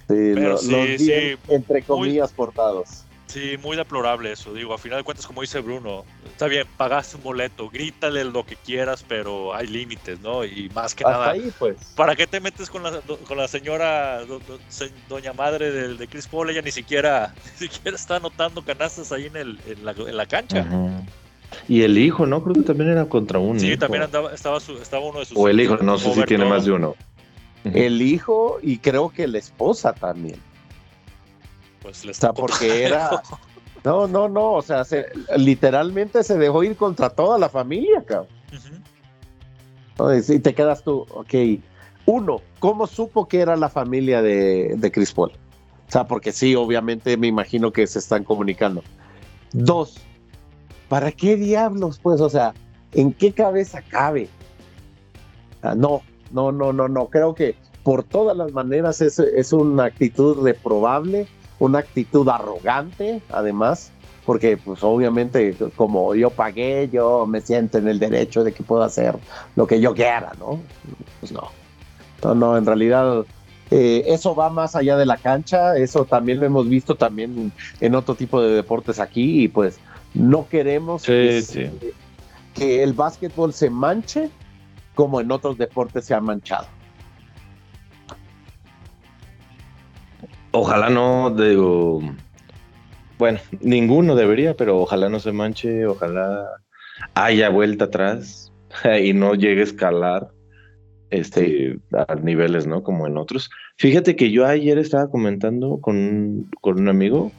pero, sí, sí, entre comillas portados. Sí, muy deplorable eso. Digo, a final de cuentas, como dice Bruno, está bien, pagaste un boleto, grítale lo que quieras, pero hay límites, ¿no? Y más que nada, ahí, pues. ¿para qué te metes con la, con la señora, doña madre de, de, Chris Paul? Ella ni siquiera, ni siquiera está anotando canastas ahí en, el, en, la, en la cancha. Y el hijo, ¿no? Creo que también era contra uno. Sí, también andaba, estaba, estaba uno de sus. O el hijo, no sé si tiene más de uno. El hijo y creo que la esposa también. Pues o sea, porque era. No, no, no. O sea, literalmente se dejó ir contra toda la familia, cabrón. Y te quedas tú, ok. Uno, ¿cómo supo que era la familia de, de Chris Paul? O sea, porque sí, obviamente me imagino que se están comunicando. Dos, ¿para qué diablos? Pues, o sea, ¿en qué cabeza cabe? Ah, no, no, no, no, no. Creo que por todas las maneras es, es una actitud reprobable, una actitud arrogante, además, porque pues obviamente como yo pagué, yo me siento en el derecho de que puedo hacer lo que yo quiera, ¿no? Pues no. No, no, en realidad eh, eso va más allá de la cancha, eso también lo hemos visto también en otro tipo de deportes aquí y pues no queremos que, que el básquetbol se manche como en otros deportes se ha manchado. Ojalá no, digo, bueno, ninguno debería, pero ojalá no se manche, ojalá haya vuelta atrás y no llegue a escalar este, a niveles, ¿no? Como en otros. Fíjate que yo ayer estaba comentando con, con un amigo,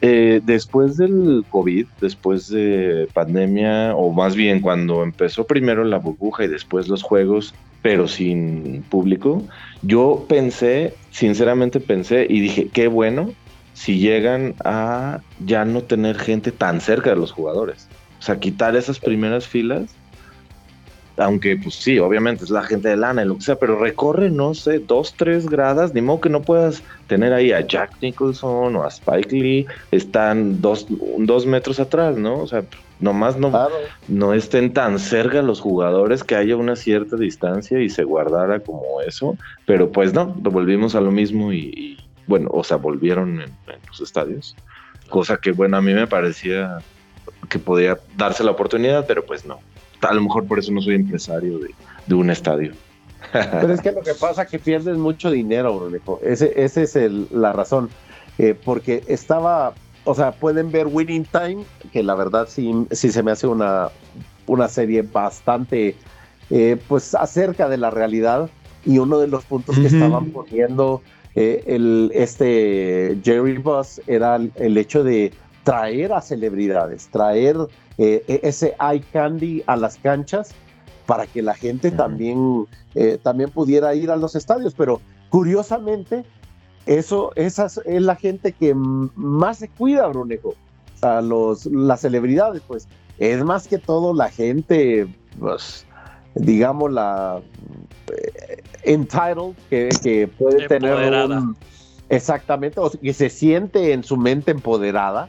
eh, después del COVID, después de pandemia, o más bien cuando empezó primero la burbuja y después los juegos, pero sin público, yo pensé, sinceramente pensé y dije, qué bueno si llegan a ya no tener gente tan cerca de los jugadores. O sea, quitar esas primeras filas, aunque pues sí, obviamente es la gente de lana y lo que sea, pero recorre, no sé, dos, tres gradas, ni modo que no puedas tener ahí a Jack Nicholson o a Spike Lee, están dos, dos metros atrás, ¿no? O sea, Nomás no, no estén tan cerca los jugadores, que haya una cierta distancia y se guardara como eso. Pero pues no, volvimos a lo mismo y, bueno, o sea, volvieron en, los estadios. Cosa que, bueno, a mí me parecía que podía darse la oportunidad, pero pues no. A lo mejor por eso no soy empresario de, un estadio. Pero es que lo que pasa es que pierdes mucho dinero, Brunejo. Ese, ese es el, la razón. Eh, porque estaba o sea, pueden ver Winning Time, que la verdad sí, sí se me hace una, una serie bastante, eh, pues, acerca de la realidad. Y uno de los puntos que estaban poniendo eh, el, este Jerry Bus era el, hecho de traer a celebridades, traer eh, e, ese eye candy a las canchas para que la gente también, también pudiera ir a los estadios. Pero curiosamente, eso, esa es la gente que más se cuida, Brunejo. A los, las celebridades, pues. Es más que todo la gente, pues, digamos, la eh, entitled, que, puede tener un, exactamente, o que se siente en su mente empoderada,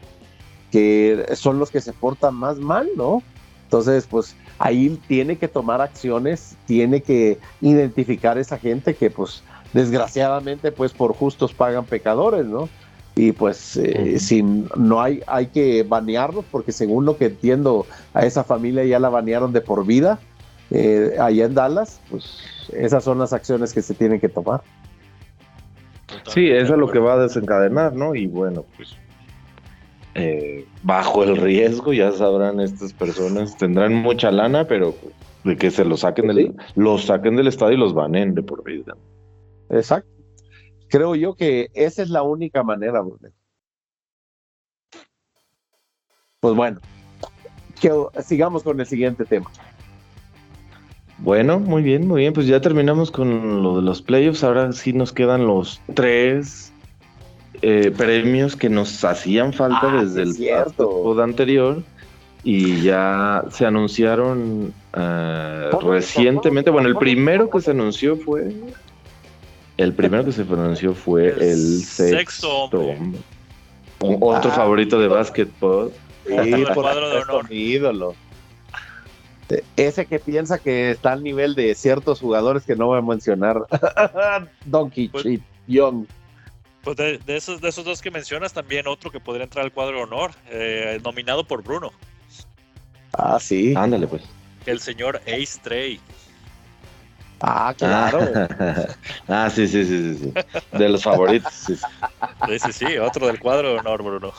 que son los que se portan más mal, ¿no? Entonces, pues ahí tiene que tomar acciones, tiene que identificar esa gente que pues desgraciadamente pues por justos pagan pecadores, ¿no? Y pues eh, no hay, hay que banearlos porque según lo que entiendo a esa familia ya la banearon de por vida eh, allá en Dallas, pues esas son las acciones que se tienen que tomar. Sí, eso es lo que va a desencadenar, ¿no? Y bueno, pues eh, bajo el riesgo, ya sabrán estas personas, tendrán mucha lana, pero de que se los saquen, del, los saquen del estadio y los banen de por vida. Exacto. Creo yo que esa es la única manera, Pues bueno, que sigamos con el siguiente tema. Bueno, muy bien, muy bien. Pues ya terminamos con lo de los playoffs. Ahora sí nos quedan los tres eh, premios que nos hacían falta ah, desde el pod anterior. Y ya se anunciaron eh, recientemente. Bueno, el primero que se anunció fue el primero que se pronunció fue el, sexto, hombre. otro ah. favorito de básquetbol. Sí, por de mi ídolo. Ese que piensa que está al nivel de ciertos jugadores que no voy a mencionar. Donkey pues, Young. Pues de, esos, de esos dos que mencionas, también otro que podría entrar al cuadro de honor, eh, nominado por Bruno. Ah, sí. Ándale, pues. El señor Ace Trey. Ah, claro. ah, sí, sí, sí, sí, De los favoritos. Sí, sí, sí, otro del cuadro de honor, Bruno.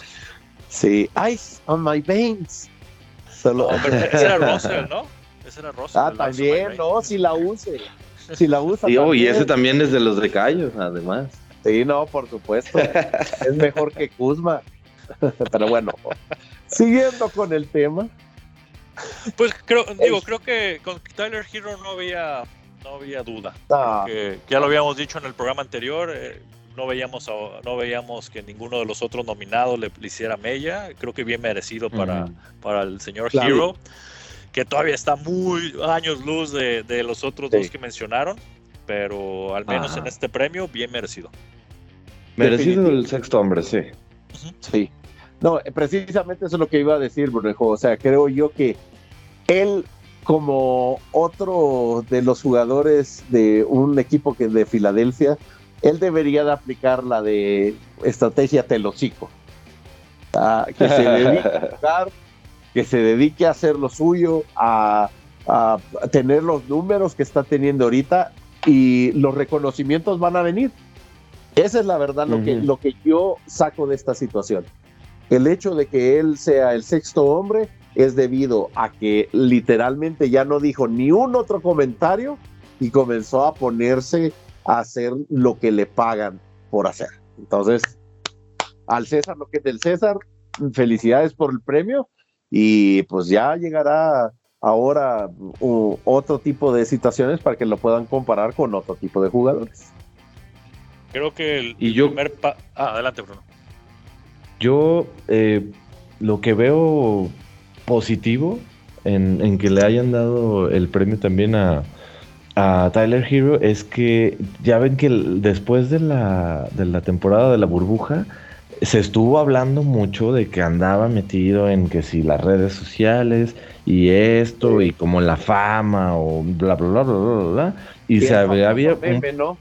Sí, Ice on my veins. Solo... ese era Russell, ¿no? Ese era Russell. Ah, también, no, si la use. Si la usa. Sí, y ese también es de los recayos, además. Sí, no, por supuesto. es mejor que Kuzma. Pero bueno, siguiendo con el tema. Pues creo, digo, creo que con Tyler Hero no había no había duda. Ah. ya lo habíamos dicho en el programa anterior, eh, no, veíamos no veíamos que ninguno de los otros nominados le, hiciera mella. Creo que bien merecido para, para el señor Hero. que todavía está muy años luz de, los otros dos que mencionaron, pero al menos en este premio, bien merecido. Merecido el sexto hombre, sí. Sí. No, precisamente eso es lo que iba a decir, Brunejo. O sea, creo yo que él, como otro de los jugadores de un equipo que de Filadelfia, él debería de aplicar la de estrategia telocico. Ah, que se dedique a jugar, que se dedique a hacer lo suyo, a, tener los números que está teniendo ahorita y los reconocimientos van a venir. Esa es la verdad lo, que, lo que yo saco de esta situación. El hecho de que él sea el sexto hombre es debido a que literalmente ya no dijo ni un otro comentario y comenzó a ponerse a hacer lo que le pagan por hacer. Entonces, al César lo que es del César, felicidades por el premio y pues ya llegará ahora otro tipo de situaciones para que lo puedan comparar con otro tipo de jugadores. Creo que el, y yo, primer ah, adelante Bruno. Yo eh, lo que veo positivo en, que le hayan dado el premio también a, a Tyler Hero es que ya ven que después de la, de la temporada de la burbuja, se estuvo hablando mucho de que andaba metido en que si las redes sociales y esto y como la fama o bla bla bla bla bla, bla y se había, había ¿no?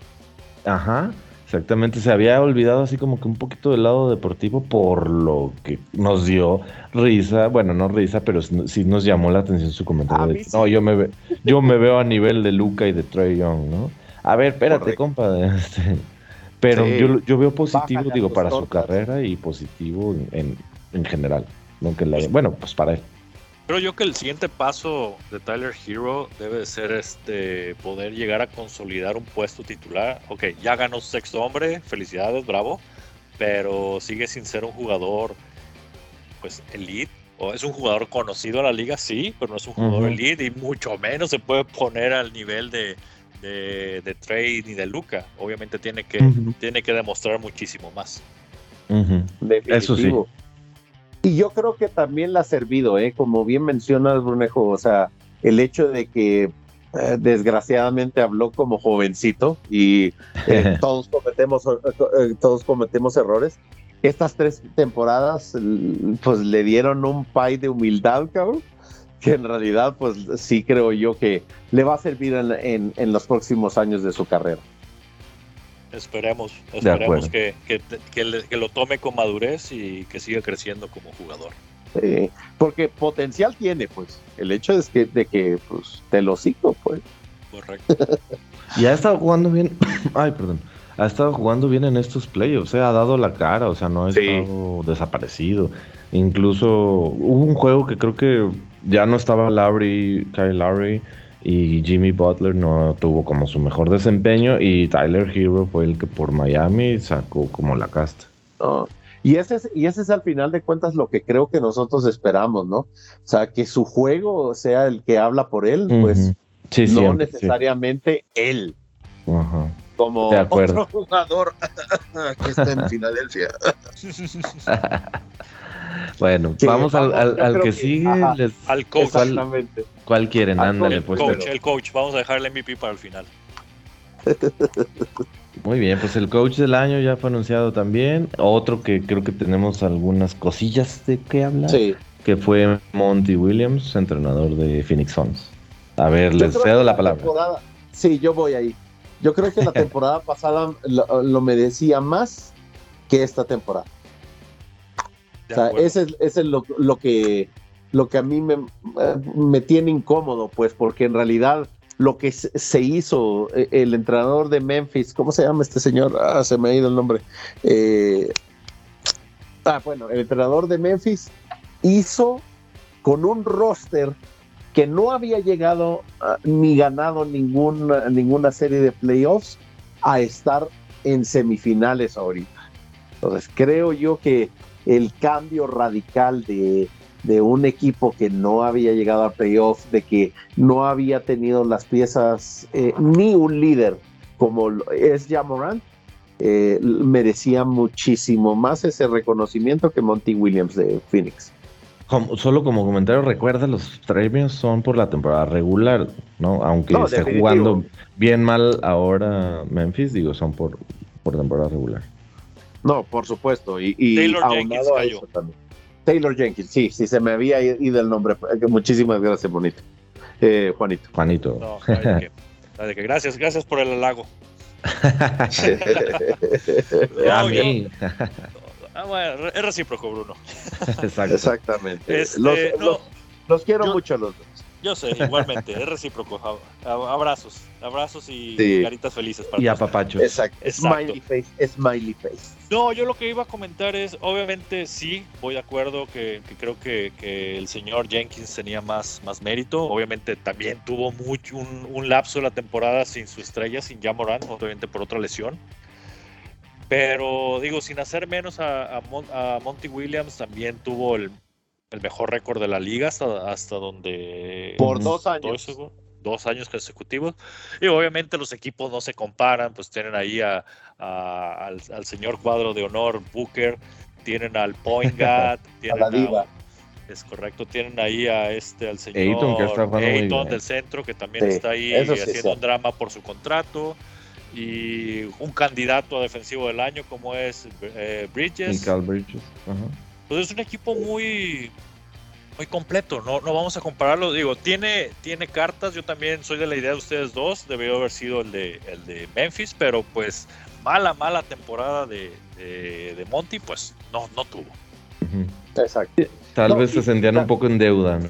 ajá exactamente se había olvidado así como que un poquito del lado deportivo por lo que nos dio risa bueno no risa pero sí nos llamó la atención su comentario de, no yo me yo me veo a nivel de Luca y de Trey Young no a ver espérate compa este pero yo, yo, veo positivo, digo, para su carrera y positivo en, en general. La, bueno, pues para él. Creo yo que el siguiente paso de Tyler Hero debe ser este poder llegar a consolidar un puesto titular. Ok, ya ganó sexto hombre, felicidades, bravo, pero sigue sin ser un jugador pues elite. O es un jugador conocido en la liga, sí, pero no es un jugador elite y mucho menos se puede poner al nivel de, de, de Trey ni de Luca. Obviamente tiene que, tiene que demostrar muchísimo más. Eso sí. Y yo creo que también le ha servido, ¿eh? como bien mencionas, Brunejo, o sea, el hecho de que eh, desgraciadamente habló como jovencito y eh, todos cometemos eh, todos cometemos errores. Estas tres temporadas pues le dieron un pay de humildad, cabrón que en realidad, pues sí creo yo que le va a servir en, los próximos años de su carrera. Esperemos, esperemos que, lo tome con madurez y que siga creciendo como jugador. Sí, porque potencial tiene, pues. El hecho es que, de que pues, te lo sigo, pues. Correcto. y ha estado jugando bien. Ay, perdón. Ha estado jugando bien en estos playoffs, sea, ha dado la cara, o sea, no ha estado desaparecido. Incluso hubo un juego que creo que ya no estaba Lowry, Kyle Lowry y Jimmy Butler no tuvo como su mejor desempeño y Tyler Hero fue el que por Miami sacó como la casta. Y ese, es, y ese es al final de cuentas lo que creo que nosotros esperamos, ¿no? O sea, que su juego sea el que habla por él, pues no necesariamente él. Como otro jugador que está en Filadelfia. Bueno, vamos al, que, sigue. al coach. ¿Cuál, quieren? Ándale, el pues. Coach, el coach, vamos a dejar el MVP para el final. Muy bien, pues el coach del año ya fue anunciado también. Otro que creo que tenemos algunas cosillas de qué hablar. Que fue Monty Williams, entrenador de Phoenix Suns. A ver, les cedo la palabra. sí, yo voy ahí. Yo creo que la temporada pasada lo merecía más que esta temporada. O sea, ese es, lo, que, lo que a mí me, me, tiene incómodo, pues, porque en realidad lo que se hizo, e, el entrenador de Memphis, ¿cómo se llama este señor? Ah, se me ha ido el nombre. Eh, ah, bueno, el entrenador de Memphis hizo con un roster que no había llegado ni ganado ninguna, ninguna serie de playoffs a estar en semifinales ahorita. Entonces creo yo que el cambio radical de, un equipo que no había llegado a playoff, de que no había tenido las piezas eh, ni un líder como es Jamoran, eh, merecía muchísimo más ese reconocimiento que Monty Williams de Phoenix. solo como comentario, recuerda, los premios son por la temporada regular, ¿no? Aunque esté jugando bien mal ahora Memphis, digo, son por, por temporada regular. No, por supuesto. Y, Taylor Jenkins cayó. Taylor Jenkins, sí, sí, se me había ido el nombre. Muchísimas gracias, bonito. Eh, Juanito. Juanito. No, que, gracias, gracias por el halago. a mí. Ah, bueno, es recíproco, Bruno. Exactamente. Este, los, los, quiero mucho los dos. Yo sé, igualmente, es recíproco. Abrazos, abrazos y caritas felices. Para y apapachos. Exacto. Smiley face, smiley face. No, yo lo que iba a comentar es, obviamente sí, voy de acuerdo que, creo que, el señor Jenkins tenía más, más mérito. Obviamente también tuvo mucho, un, lapso de la temporada sin su estrella, sin Jamoran, obviamente por otra lesión. Pero digo, sin hacer menos a, a Monty Williams, también tuvo el el mejor récord de la liga hasta, hasta donde... Por dos años. dos años consecutivos. Y obviamente los equipos no se comparan, pues tienen ahí a, al, señor cuadro de honor Booker, tienen al Point Guard, tienen a la diva. es correcto, tienen ahí a este, al señor Ayton, del centro, que también está ahí haciendo un drama por su contrato. Y un candidato a defensivo del año como es eh, Bridges. Bridges. Pues es un equipo muy, muy completo, no, no vamos a compararlo. Digo, tiene, tiene cartas, yo también soy de la idea de ustedes dos, debió haber sido el de, el de Memphis, pero pues mala, mala temporada de, de, Monty, pues no, no tuvo. Exacto. Tal vez se sentían un poco en deuda, ¿no?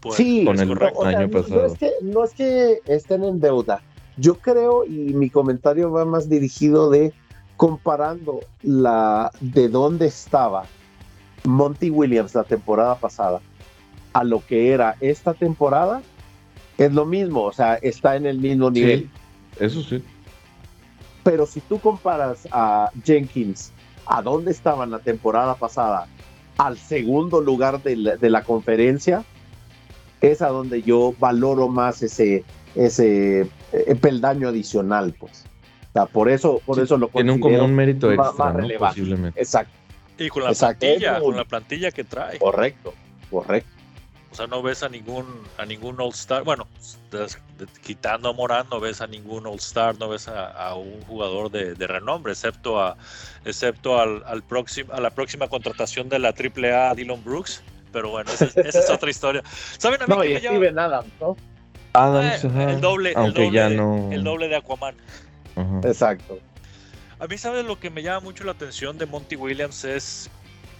Pues, sí, con el año pasado. No es, que, no es que estén en deuda. Yo creo, y mi comentario va más dirigido de comparando la de dónde estaba Monty Williams la temporada pasada a lo que era esta temporada, es lo mismo, o sea, está en el mismo nivel. eso sí. Pero si tú comparas a Jenkins a dónde estaba en la temporada pasada, al segundo lugar de la, conferencia, es a donde yo valoro más ese, ese eh, peldaño adicional, pues. O sea, por eso, por eso lo Tiene un, como un mérito extra, ¿no? Posiblemente. Exacto. Y con la plantilla, con la plantilla que trae. Correcto, correcto. O sea, no ves a ningún a ningún All Star, bueno, quitando a Morán, no ves a ningún All Star, no ves a, un jugador de, renombre, excepto a excepto al, al próximo a la próxima contratación de la AAA Dylan Brooks, pero bueno, esa, es otra historia. ¿Saben a mí no, y Steven Adams, ¿no? Adams, eh, el doble, aunque el ya no el doble de Aquaman. Exacto. A mí, ¿sabes lo que me llama mucho la atención de Monty Williams? Es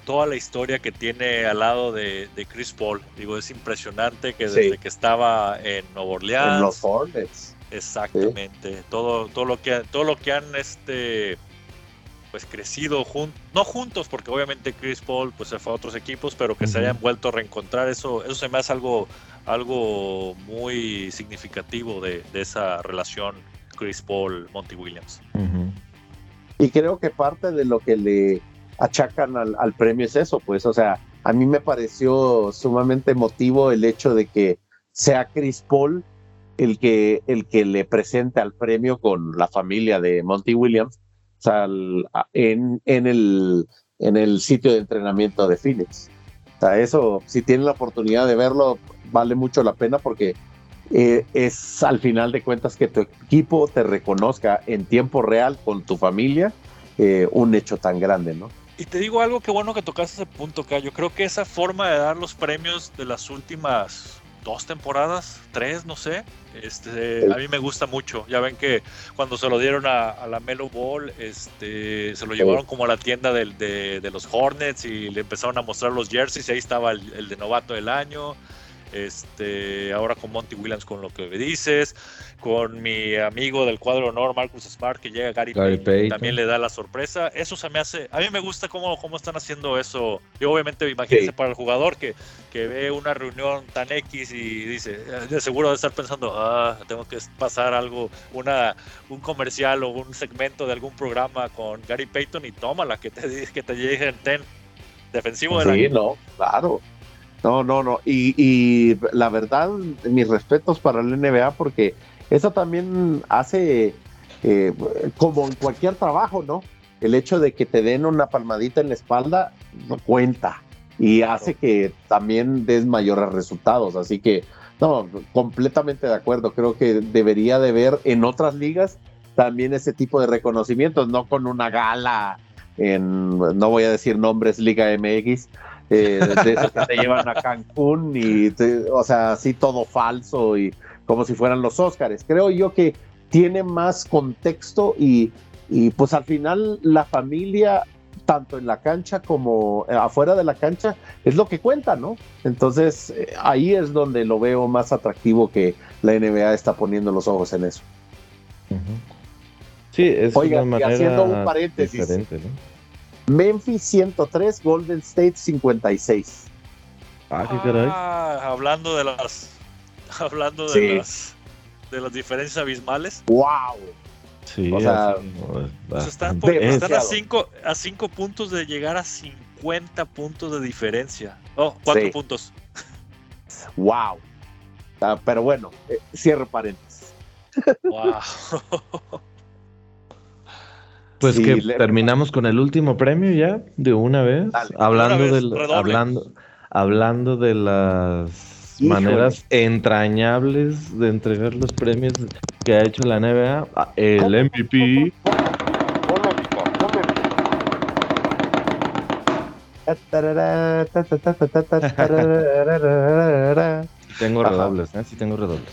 toda la historia que tiene al lado de, Chris Paul. Digo, es impresionante que desde que estaba en Nueva Orleans. En los Hornets. Exactamente. Todo, todo lo que todo lo que han este pues crecido juntos, no juntos, porque obviamente Chris Paul pues se fue a otros equipos, pero que se hayan vuelto a reencontrar, eso, eso se me hace algo, algo muy significativo de, esa relación Chris Paul Monty Williams. Y creo que parte de lo que le achacan al, premio es eso, pues, o sea, a mí me pareció sumamente emotivo el hecho de que sea Chris Paul el que, el que le presente al premio con la familia de Monty Williams, o sea, en, en, el, en el sitio de entrenamiento de Phoenix. O sea, eso, si tienen la oportunidad de verlo, vale mucho la pena porque eh, es al final de cuentas que tu equipo te reconozca en tiempo real con tu familia eh, un hecho tan grande, ¿no? Y te digo algo que bueno que tocaste ese punto, que yo creo que esa forma de dar los premios de las últimas dos temporadas, tres, no sé, este, a mí me gusta mucho. Ya ven que cuando se lo dieron a, la Melo Ball, este, se lo llevaron como a la tienda de, de, los Hornets y le empezaron a mostrar los jerseys y ahí estaba el de novato del año este, ahora con Monty Williams con lo que me dices, con mi amigo del cuadro honor Marcus Smart que llega Gary, Payton, también le da la sorpresa, eso se me hace, a mí me gusta cómo, cómo están haciendo eso, y obviamente imagínense para el jugador que, que ve una reunión tan X y dice, de seguro de estar pensando, ah, tengo que pasar algo, una, un comercial o un segmento de algún programa con Gary Payton y tómala, que te, que te lleguen ten defensivo de Sí, no, claro. No, no, no. Y, la verdad, mis respetos para el NBA porque eso también hace, eh, como en cualquier trabajo, ¿no? El hecho de que te den una palmadita en la espalda no cuenta, y hace que también des mayores resultados. Así que, no, completamente de acuerdo. Creo que debería de ver en otras ligas también ese tipo de reconocimientos, no con una gala en, no voy a decir nombres, Liga MX, eh, de esos que te llevan a Cancún y, o sea, así todo falso y como si fueran los Óscares. Creo yo que tiene más contexto y, y pues al final la familia tanto en la cancha como eh, afuera de la cancha, es lo que cuenta, ¿no? Entonces, eh, ahí es donde lo veo más atractivo que la NBA está poniendo los ojos en eso. Sí, es Oiga, una manera haciendo un paréntesis. Memphis 103, Golden State 56. Ah, qué caray. Ah, hablando de las hablando de las de las diferencias abismales. Wow. Sí, o sea, están, a 5 a cinco puntos de llegar a 50 puntos de diferencia. Oh, 4 puntos. Wow. Ah, pero bueno, eh, cierro paréntesis. Wow. Pues que terminamos con el último premio ya, de una vez. hablando, del, hablando, hablando de las maneras entrañables de entregar los premios que ha hecho la NBA, ah, el MVP. tengo redobles, ¿eh? Sí tengo redobles.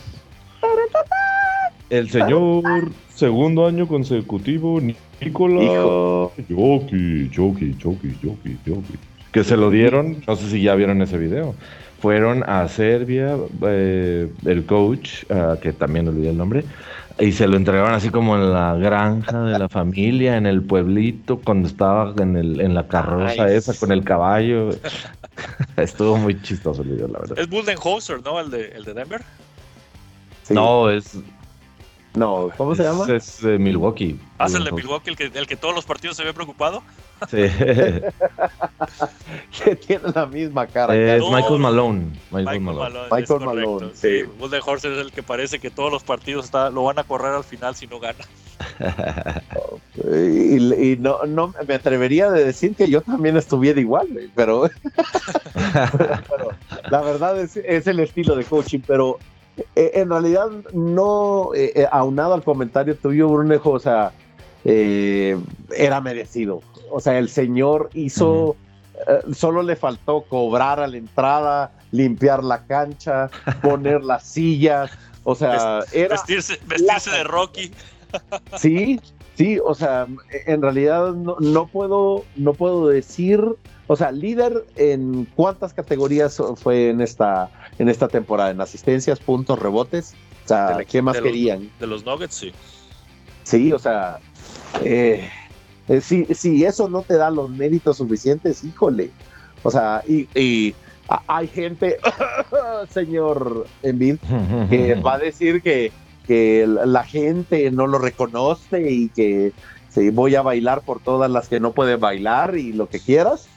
El señor, segundo año consecutivo, Nicolás Jokic, Jokic. Que se lo dieron, no sé si ya vieron ese video. Fueron a Serbia, eh, el coach, uh, que también olvidé el nombre, y se lo entregaron así como en la granja de la familia, en el pueblito, cuando estaba en, el, en la carroza esa con el caballo. Estuvo muy chistoso el video, la verdad. Es Buldenholzer, ¿no? El de, el de Denver. No, es no, ¿cómo se llama? Es, de Milwaukee. ¿Hace ah, el de Milwaukee el que, el que todos los partidos se ve preocupado? Sí. que tiene la misma cara. Es Michael Malone. Michael, Malone. Michael Malone. Sí. sí. Horser es el que parece que todos los partidos está, lo van a correr al final si no gana. y, y no, no, me atrevería a decir que yo también estuviera igual, pero, pero la verdad es, es el estilo de coaching, pero eh, en realidad no, eh, eh, aunado al comentario tuyo, Brunejo, o sea, era merecido. O sea, el señor hizo, solo le faltó cobrar a la entrada, limpiar la cancha, poner las sillas, o sea, era... Vestirse, vestirse de Rocky. Sí, sí, o sea, en realidad no, no, puedo, no puedo decir, o sea, líder en cuántas categorías fue en esta en esta temporada, en asistencias, puntos, rebotes. O sea, ¿qué más querían? de los Nuggets, sí. Sí, o sea, eh, eh, si, eso no te da los méritos suficientes, híjole. O sea, y, hay gente, señor Envid, que va a decir que, que la gente no lo reconoce y que sí, voy a bailar por todas las que no pueden bailar y lo que quieras.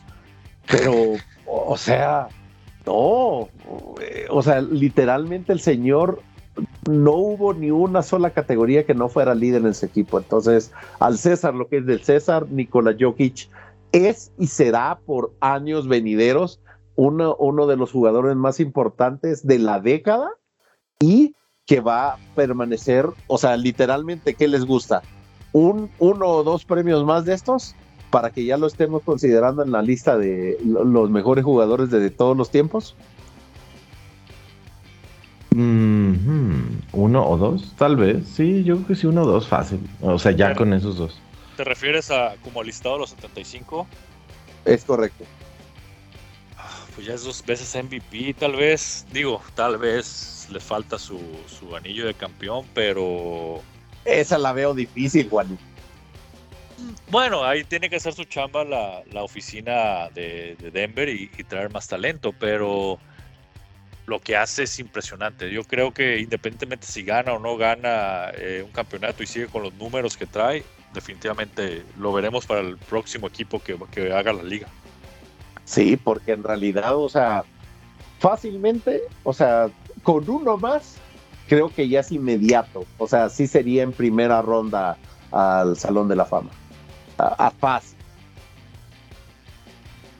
Pero, o sea, no, eh, o sea, literalmente el señor no hubo ni una sola categoría que no fuera líder en su equipo. Entonces, al César, lo que es del César, Nikola Jokic es y será por años venideros uno, uno de los jugadores más importantes de la década y que va a permanecer, o sea, literalmente, ¿qué les gusta? ¿Un, ¿Uno o dos premios más de estos? Para que ya lo estemos considerando en la lista de los mejores jugadores de, todos los tiempos? ¿Uno o dos? Tal vez. Sí, yo creo que sí, uno o dos, fácil. O sea, ya con esos dos. ¿Te refieres a como listado de los 75? Es correcto. Ah, pues ya es dos veces MVP, tal vez. Digo, tal vez le falta su, su anillo de campeón, pero. Esa la veo difícil, Juan. Bueno, ahí tiene que hacer su chamba la, oficina de, Denver y, traer más talento, pero lo que hace es impresionante. Yo creo que independientemente si gana o no gana eh, un campeonato y sigue con los números que trae, definitivamente lo veremos para el próximo equipo que haga la liga. Sí, porque en realidad, o sea, fácilmente, o sea, con uno más, creo que ya es inmediato. O sea, sí sería en primera ronda al Salón de la Fama a, fácil.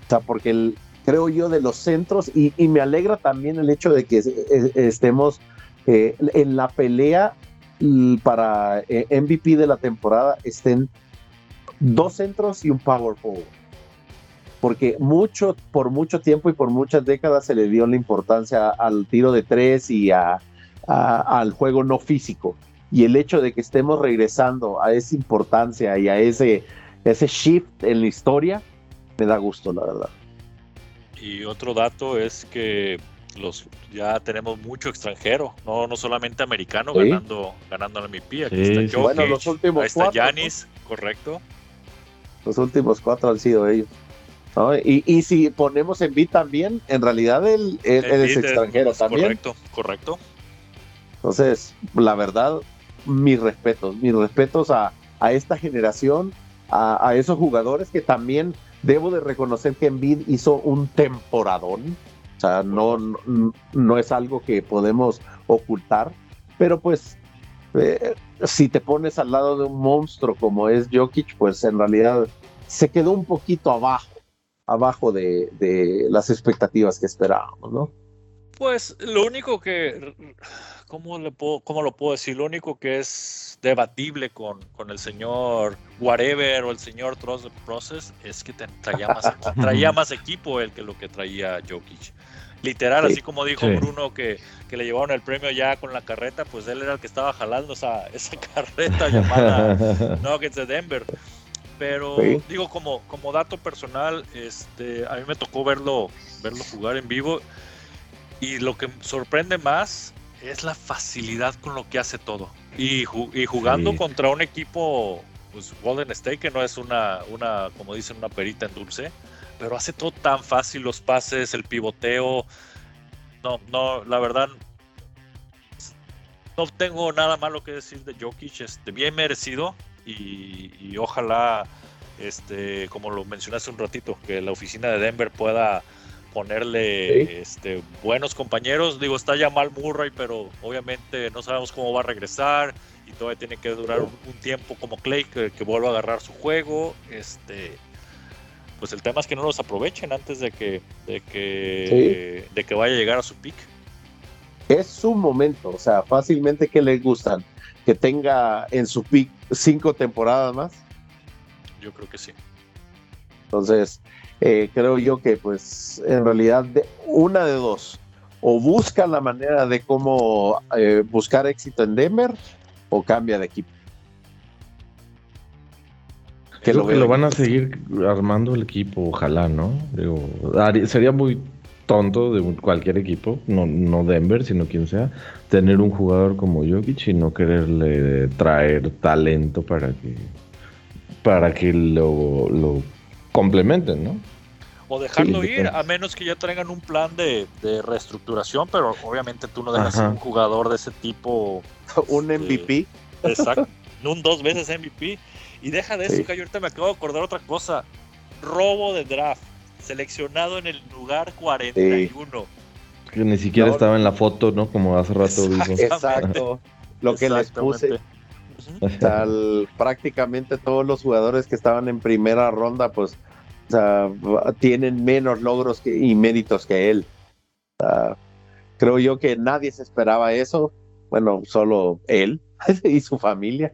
O sea, porque creo yo, de los centros y, me alegra también el hecho de que estemos eh, en la pelea para eh, MVP de la temporada estén dos centros y un power forward. Porque mucho, por mucho tiempo y por muchas décadas se le dio la importancia al tiro de tres y al juego no físico. Y el hecho de que estemos regresando a esa importancia y a ese, ese shift en la historia, me da gusto, la verdad. Y otro dato es que los ya tenemos mucho extranjero, no, no solamente americano ganando ganando el MVP. Aquí está Jokic, bueno, los últimos ahí está Giannis, correcto. Los últimos cuatro han sido ellos. Y, y, si ponemos en B también, en realidad él, es extranjero también. Correcto, correcto. Entonces, la verdad, mis respetos, mis respetos a, a esta generación, a, esos jugadores que también debo de reconocer que Embiid hizo un temporadón. O sea, no, no, es algo que podemos ocultar, pero pues eh, si te pones al lado de un monstruo como es Jokic, pues en realidad se quedó un poquito abajo, abajo de, de las expectativas que esperábamos, ¿no? Pues lo único que, ¿cómo, le puedo, ¿cómo lo puedo decir? Lo único que es debatible con, con el señor Whatever o el señor Trust Process es que traía, más, traía más equipo el que lo que traía Jokic. Literal, así como dijo Bruno que, que, le llevaron el premio ya con la carreta, pues él era el que estaba jalando esa, esa carreta llamada Nuggets de Denver. Pero digo, como, como dato personal, este, a mí me tocó verlo, verlo jugar en vivo. Y lo que sorprende más es la facilidad con lo que hace todo. Y, jugando contra un equipo, pues Golden State, que no es una, una, como dicen, una perita en dulce, pero hace todo tan fácil, los pases, el pivoteo. No, no, la verdad, no tengo nada malo que decir de Jokic, este, bien merecido y, ojalá, este, como lo mencioné hace un ratito, que la oficina de Denver pueda ponerle este, buenos compañeros. Digo, está ya mal Murray, pero obviamente no sabemos cómo va a regresar y todavía tiene que durar un, tiempo como Clay que, vuelva a agarrar su juego. Este, pues el tema es que no los aprovechen antes de que, de que, de que vaya a llegar a su pick. Es su momento, o sea, fácilmente que le gustan que tenga en su pick cinco temporadas más. Yo creo que sí. Entonces, eh, creo yo que pues en realidad una de dos, o busca la manera de cómo eh, buscar éxito en Denver o cambia de equipo. Que lo, que lo van a seguir armando el equipo, ojalá, ¿no? sería muy tonto de cualquier equipo, no, no Denver, sino quien sea, tener un jugador como Jokic y no quererle traer talento para que para que lo, lo complementen, ¿no? O dejarlo ir, a menos que ya traigan un plan de, reestructuración, pero obviamente tú no dejas un jugador de ese tipo. un este, MVP. Exacto. un dos veces MVP. Y deja de eso, que ahorita me acabo de acordar otra cosa. Robo de draft. Seleccionado en el lugar 41. Que ni siquiera estaba en la foto, ¿no? Como hace rato dijo. Exacto. Lo que les puse. prácticamente todos los jugadores que estaban en primera ronda, pues tienen menos logros y méritos que él. creo yo que nadie se esperaba eso. Bueno, solo él y su familia.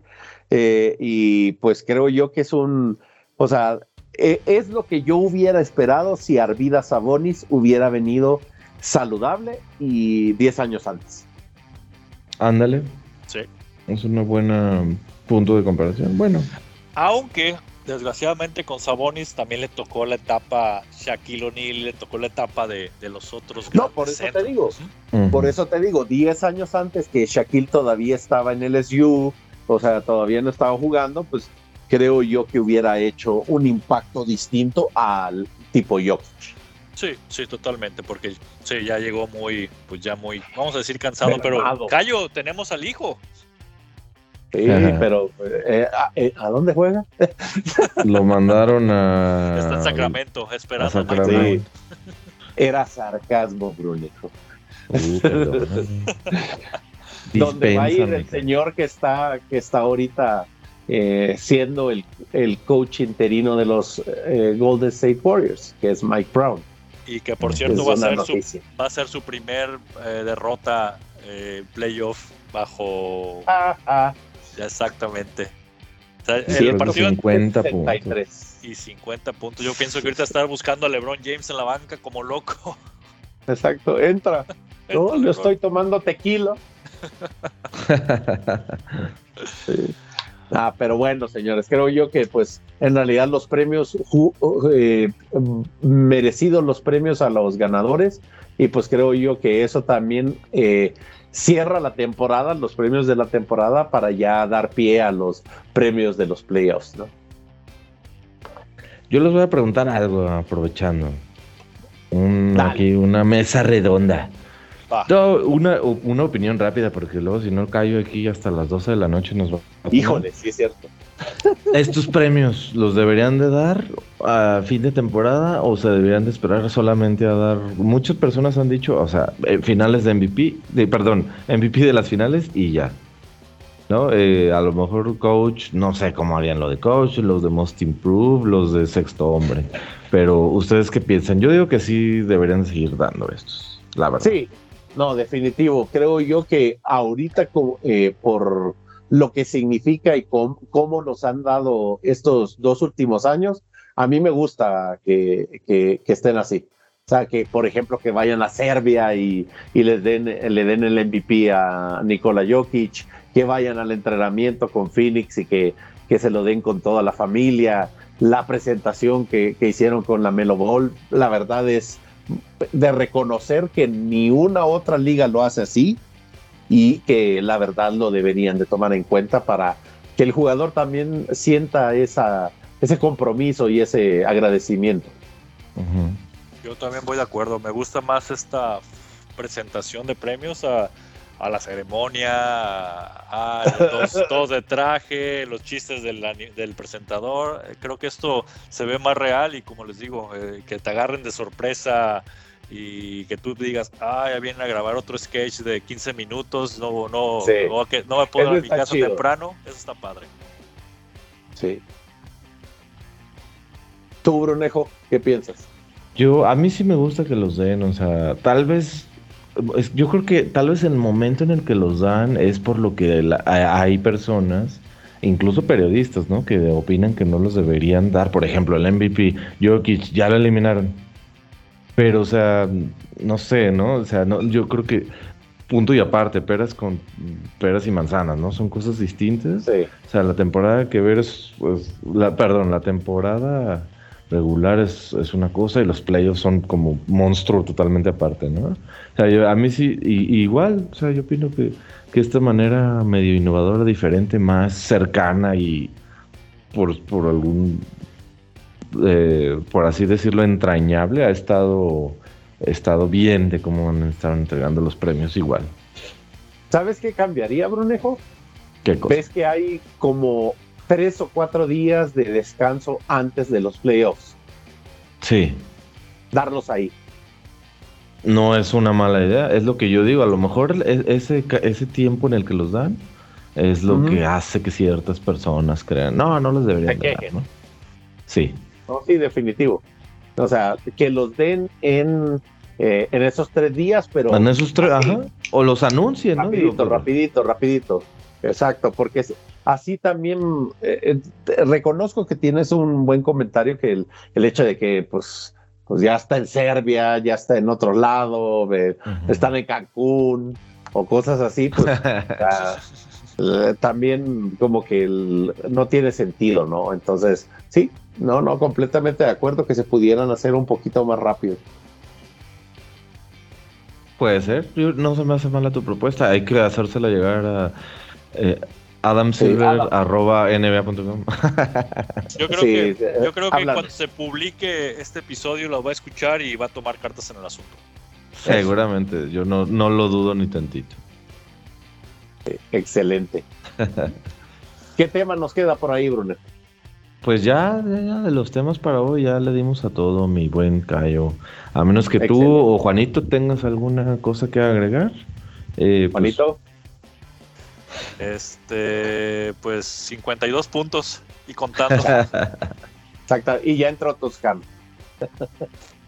Eh, y pues creo yo que es un, o sea, e, es lo que yo hubiera esperado si Arvida Sabonis hubiera venido saludable y 10 años antes. Ándale. Sí. Es una buena punto de comparación. Bueno. Aunque desgraciadamente con Sabonis también le tocó la etapa Shaquille O'Neal, le tocó la etapa de, los otros. No, por eso te digo, por eso te digo, 10 años antes que Shaquille todavía estaba en el SU, o sea, todavía no estaba jugando, pues creo yo que hubiera hecho un impacto distinto al tipo Jokic. Sí, sí, totalmente, porque sí, ya llegó muy, pues ya muy, vamos a decir cansado, pero Cayo, tenemos al hijo. Sí, pero eh, eh, ¿a, dónde juega? Lo mandaron a. Está en Sacramento, esperando. Era sarcasmo, Bruno. ¿Dónde va a ir el señor que está, que está ahorita eh, siendo el, el, coach interino de los Golden State Warriors, que es Mike Brown. Y que por cierto va a, ser su, va a ser su primer eh, derrota eh, playoff bajo. Ah, ah. Exactamente. el partido 50 puntos. Y 50 puntos. Yo pienso que ahorita está buscando a LeBron James en la banca como loco. Exacto, entra. No, yo estoy tomando tequila. Ah, pero bueno, señores, creo yo que pues en realidad los premios, eh, merecidos los premios a los ganadores y pues creo yo que eso también eh, cierra la temporada, los premios de la temporada para ya dar pie a los premios de los playoffs, ¿no? Yo les voy a preguntar algo aprovechando. aquí una mesa redonda. una, una, opinión rápida, porque luego si no callo aquí hasta las 12 de la noche nos va a... Híjole, sí es cierto. ¿Estos premios los deberían de dar a fin de temporada o se deberían de esperar solamente a dar? Muchas personas han dicho, o sea, eh, finales de MVP, de, perdón, MVP de las finales y ya. ¿No? Eh, a lo mejor coach, no sé cómo harían lo de coach, los de Most Improved, los de sexto hombre. Pero ustedes qué piensan? Yo digo que sí deberían seguir dando estos, la verdad. Sí, no, definitivo. Creo yo que ahorita eh, por lo que significa y cómo, nos han dado estos dos últimos años, a mí me gusta que, estén así. O sea, que por ejemplo que vayan a Serbia y, les den, le den el MVP a Nikola Jokic, que vayan al entrenamiento con Phoenix y que, se lo den con toda la familia. La presentación que, que hicieron con la Melo Ball, la verdad es de reconocer que ni una otra liga lo hace así y que la verdad lo deberían de tomar en cuenta para que el jugador también sienta esa, ese compromiso y ese agradecimiento. Yo también voy de acuerdo, me gusta más esta presentación de premios a, la ceremonia, a, los todos de traje, los chistes del, del, presentador. Creo que esto se ve más real y como les digo, eh, que te agarren de sorpresa y que tú digas, ah, ya vienen a grabar otro sketch de 15 minutos, no, no, no, que, no me puedo ir a mi casa temprano, eso está padre. Sí. Tú, Brunejo, ¿qué piensas? Yo, a mí sí me gusta que los den, o sea, tal vez, yo creo que tal vez el momento en el que los dan es por lo que hay personas, incluso periodistas, ¿no? Que opinan que no los deberían dar. Por ejemplo, el MVP, Jokic, ya lo eliminaron pero, o sea, no sé, ¿no? O sea, no, yo creo que punto y aparte, peras con peras y manzanas, ¿no? Son cosas distintas. Sí. O sea, la temporada que ver es, pues, la, perdón, la temporada regular es, es, una cosa y los playoffs son como monstruo totalmente aparte, ¿no? O sea, a mí sí, igual, o sea, yo opino que, que esta manera medio innovadora, diferente, más cercana y por, por algún eh, por así decirlo, entrañable, ha estado, estado bien de cómo han estado entregando los premios igual. ¿Sabes qué cambiaría, Brunejo? ¿Qué cosa? Ves que hay como tres o cuatro días de descanso antes de los playoffs. Sí. Darlos ahí. No es una mala idea, es lo que yo digo. A lo mejor e, ese, ese tiempo en el que los dan es lo que hace que ciertas personas crean, no, no los deberían dar, ¿no? Sí. Sí, definitivo. O sea, que los den en, eh, en esos tres días, pero... En esos tres, ajá. O los anuncien, rapidito, ¿no? Rapidito, rapidito, Exacto, porque así también eh, eh, reconozco que tienes un buen comentario que el, el, hecho de que pues, pues ya está en Serbia, ya está en otro lado, están en Cancún o cosas así, pues también como que no tiene sentido, ¿no? Entonces, sí, no, no, completamente de acuerdo que se pudieran hacer un poquito más rápido. Puede ser, no se me hace mala tu propuesta, hay que hacérsela llegar a eh, adamsilver.nba.com. yo creo que, yo creo que cuando se publique este episodio lo va a escuchar y va a tomar cartas en el asunto. Seguramente, yo no, no lo dudo ni tantito. Excelente. ¿Qué tema nos queda por ahí, Brunet? Pues ya, de los temas para hoy ya le dimos a todo, mi buen Cayo. A menos que tú o Juanito tengas alguna cosa que agregar. Eh, pues Juanito. este, pues 52 puntos y contando. Exacto, y ya entró Toscano.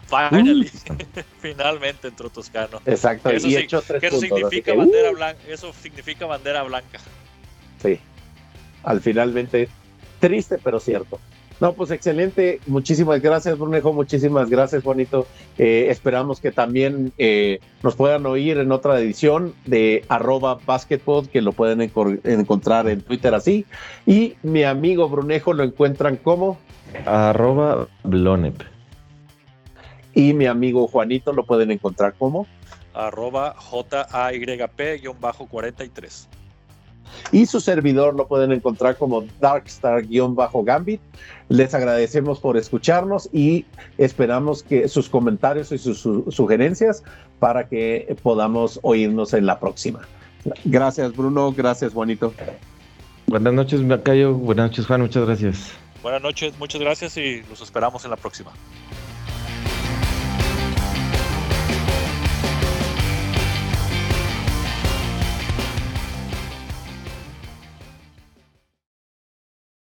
Finally, finalmente entró Toscano. Exacto, Eso, y sí- hecho tres que eso puntos, significa que, bandera uh, blanca. Eso significa bandera blanca. Sí, al finalmente, triste pero cierto. No, pues excelente. Muchísimas gracias, Brunejo. Muchísimas gracias, Juanito. Eh, esperamos que también eh, nos puedan oír en otra edición de arroba basketball, que lo pueden encontrar en Twitter así. Y mi amigo Brunejo lo encuentran como, Arroba Blonep. y mi amigo Juanito lo pueden encontrar como. Arroba JAYP-43. Y su servidor lo pueden encontrar como Darkstar-Gambit. Les agradecemos por escucharnos y esperamos que sus comentarios y sus su- sugerencias para que podamos oírnos en la próxima. Gracias Bruno, gracias Juanito. Buenas noches, Macayo. Buenas noches, Juan. Muchas gracias. Buenas noches, muchas gracias y los esperamos en la próxima.